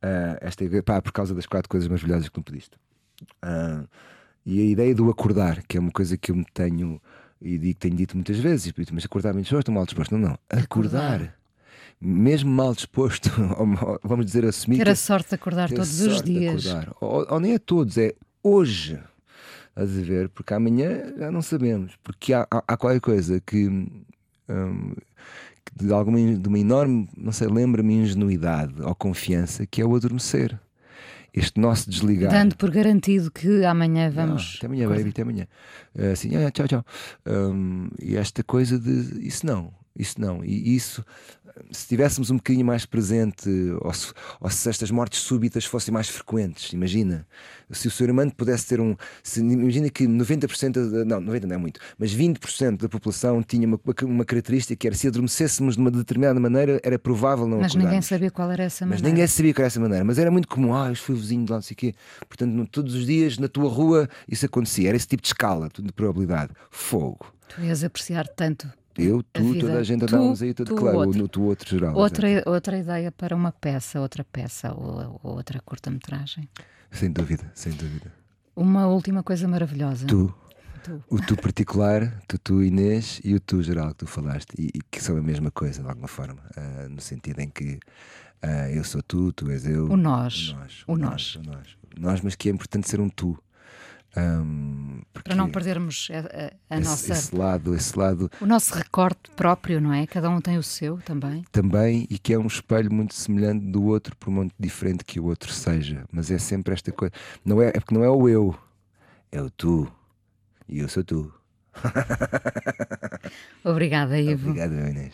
Speaker 2: ah, esta, pá, por causa das quatro coisas maravilhosas que tu pediste. Ah, e a ideia do acordar, que é uma coisa que eu me tenho e digo, tenho dito muitas vezes, mas acordar bem disposto, mal disposto. Não, não. Acordar.
Speaker 1: Acordar.
Speaker 2: Mesmo mal disposto, ou mal- vamos dizer assumir.
Speaker 1: Ter a sorte de acordar todos os dias.
Speaker 2: Ou, ou nem a todos, é hoje. Estás a ver? Porque amanhã já não sabemos. Porque há, há, há qualquer coisa que, hum, que de alguma de uma enorme, não sei, lembra-me ingenuidade ou confiança, que é o adormecer. Este nosso desligar.
Speaker 1: Dando por garantido que amanhã
Speaker 2: Não,
Speaker 1: vamos.
Speaker 2: até amanhã,
Speaker 1: acordar.
Speaker 2: baby, até amanhã. Assim, ah, tchau, tchau. Hum, e esta coisa de isso não, isso não. E isso, se tivéssemos um bocadinho mais presente, ou se, ou se estas mortes súbitas fossem mais frequentes, imagina. Se o ser humano pudesse ter um. Se, imagina que 90%, da- não, 90% não é muito, mas 20% da população tinha uma, uma característica que era se adormecêssemos de uma determinada maneira, era provável não
Speaker 1: Mas ninguém
Speaker 2: acordarmos.
Speaker 1: sabia qual era essa
Speaker 2: Mas
Speaker 1: maneira.
Speaker 2: ninguém sabia que era essa maneira. Mas era muito comum. Ah, foi o vizinho de lá, não sei o quê. Portanto, todos os dias na tua rua isso acontecia. Era esse tipo de escala, de probabilidade. Fogo.
Speaker 1: Tu ias apreciar tanto.
Speaker 2: Eu,
Speaker 1: A
Speaker 2: tu,
Speaker 1: vida.
Speaker 2: toda a gente andávamos aí, tudo
Speaker 1: tu,
Speaker 2: claro.
Speaker 1: outro.
Speaker 2: No tu outro geral.
Speaker 1: Outra, outra ideia para uma peça, outra peça ou, ou outra curta-metragem.
Speaker 2: Sem dúvida, sem dúvida.
Speaker 1: Uma última coisa maravilhosa.
Speaker 2: Tu,
Speaker 1: Tu.
Speaker 2: o tu particular, tu, tu Inês e o tu geral que tu falaste, e, e que são a mesma coisa, de alguma forma. ah, no sentido em que ah, eu sou tu, tu és eu.
Speaker 1: O nós.
Speaker 2: O nós.
Speaker 1: O
Speaker 2: o
Speaker 1: nós.
Speaker 2: nós. o nós. Nós, mas que é importante ser um tu. Um,
Speaker 1: Para não perdermos a, a, a
Speaker 2: esse,
Speaker 1: nossa.
Speaker 2: esse lado, esse lado
Speaker 1: O nosso recorte próprio, não é? Cada um tem o seu também.
Speaker 2: também e que é um espelho muito semelhante do outro, por muito diferente que o outro seja. Mas é sempre esta coisa. Não é, é porque não é o eu, é o tu. E eu sou tu.
Speaker 1: Obrigada, Ivo.
Speaker 2: Obrigado, meu Inês.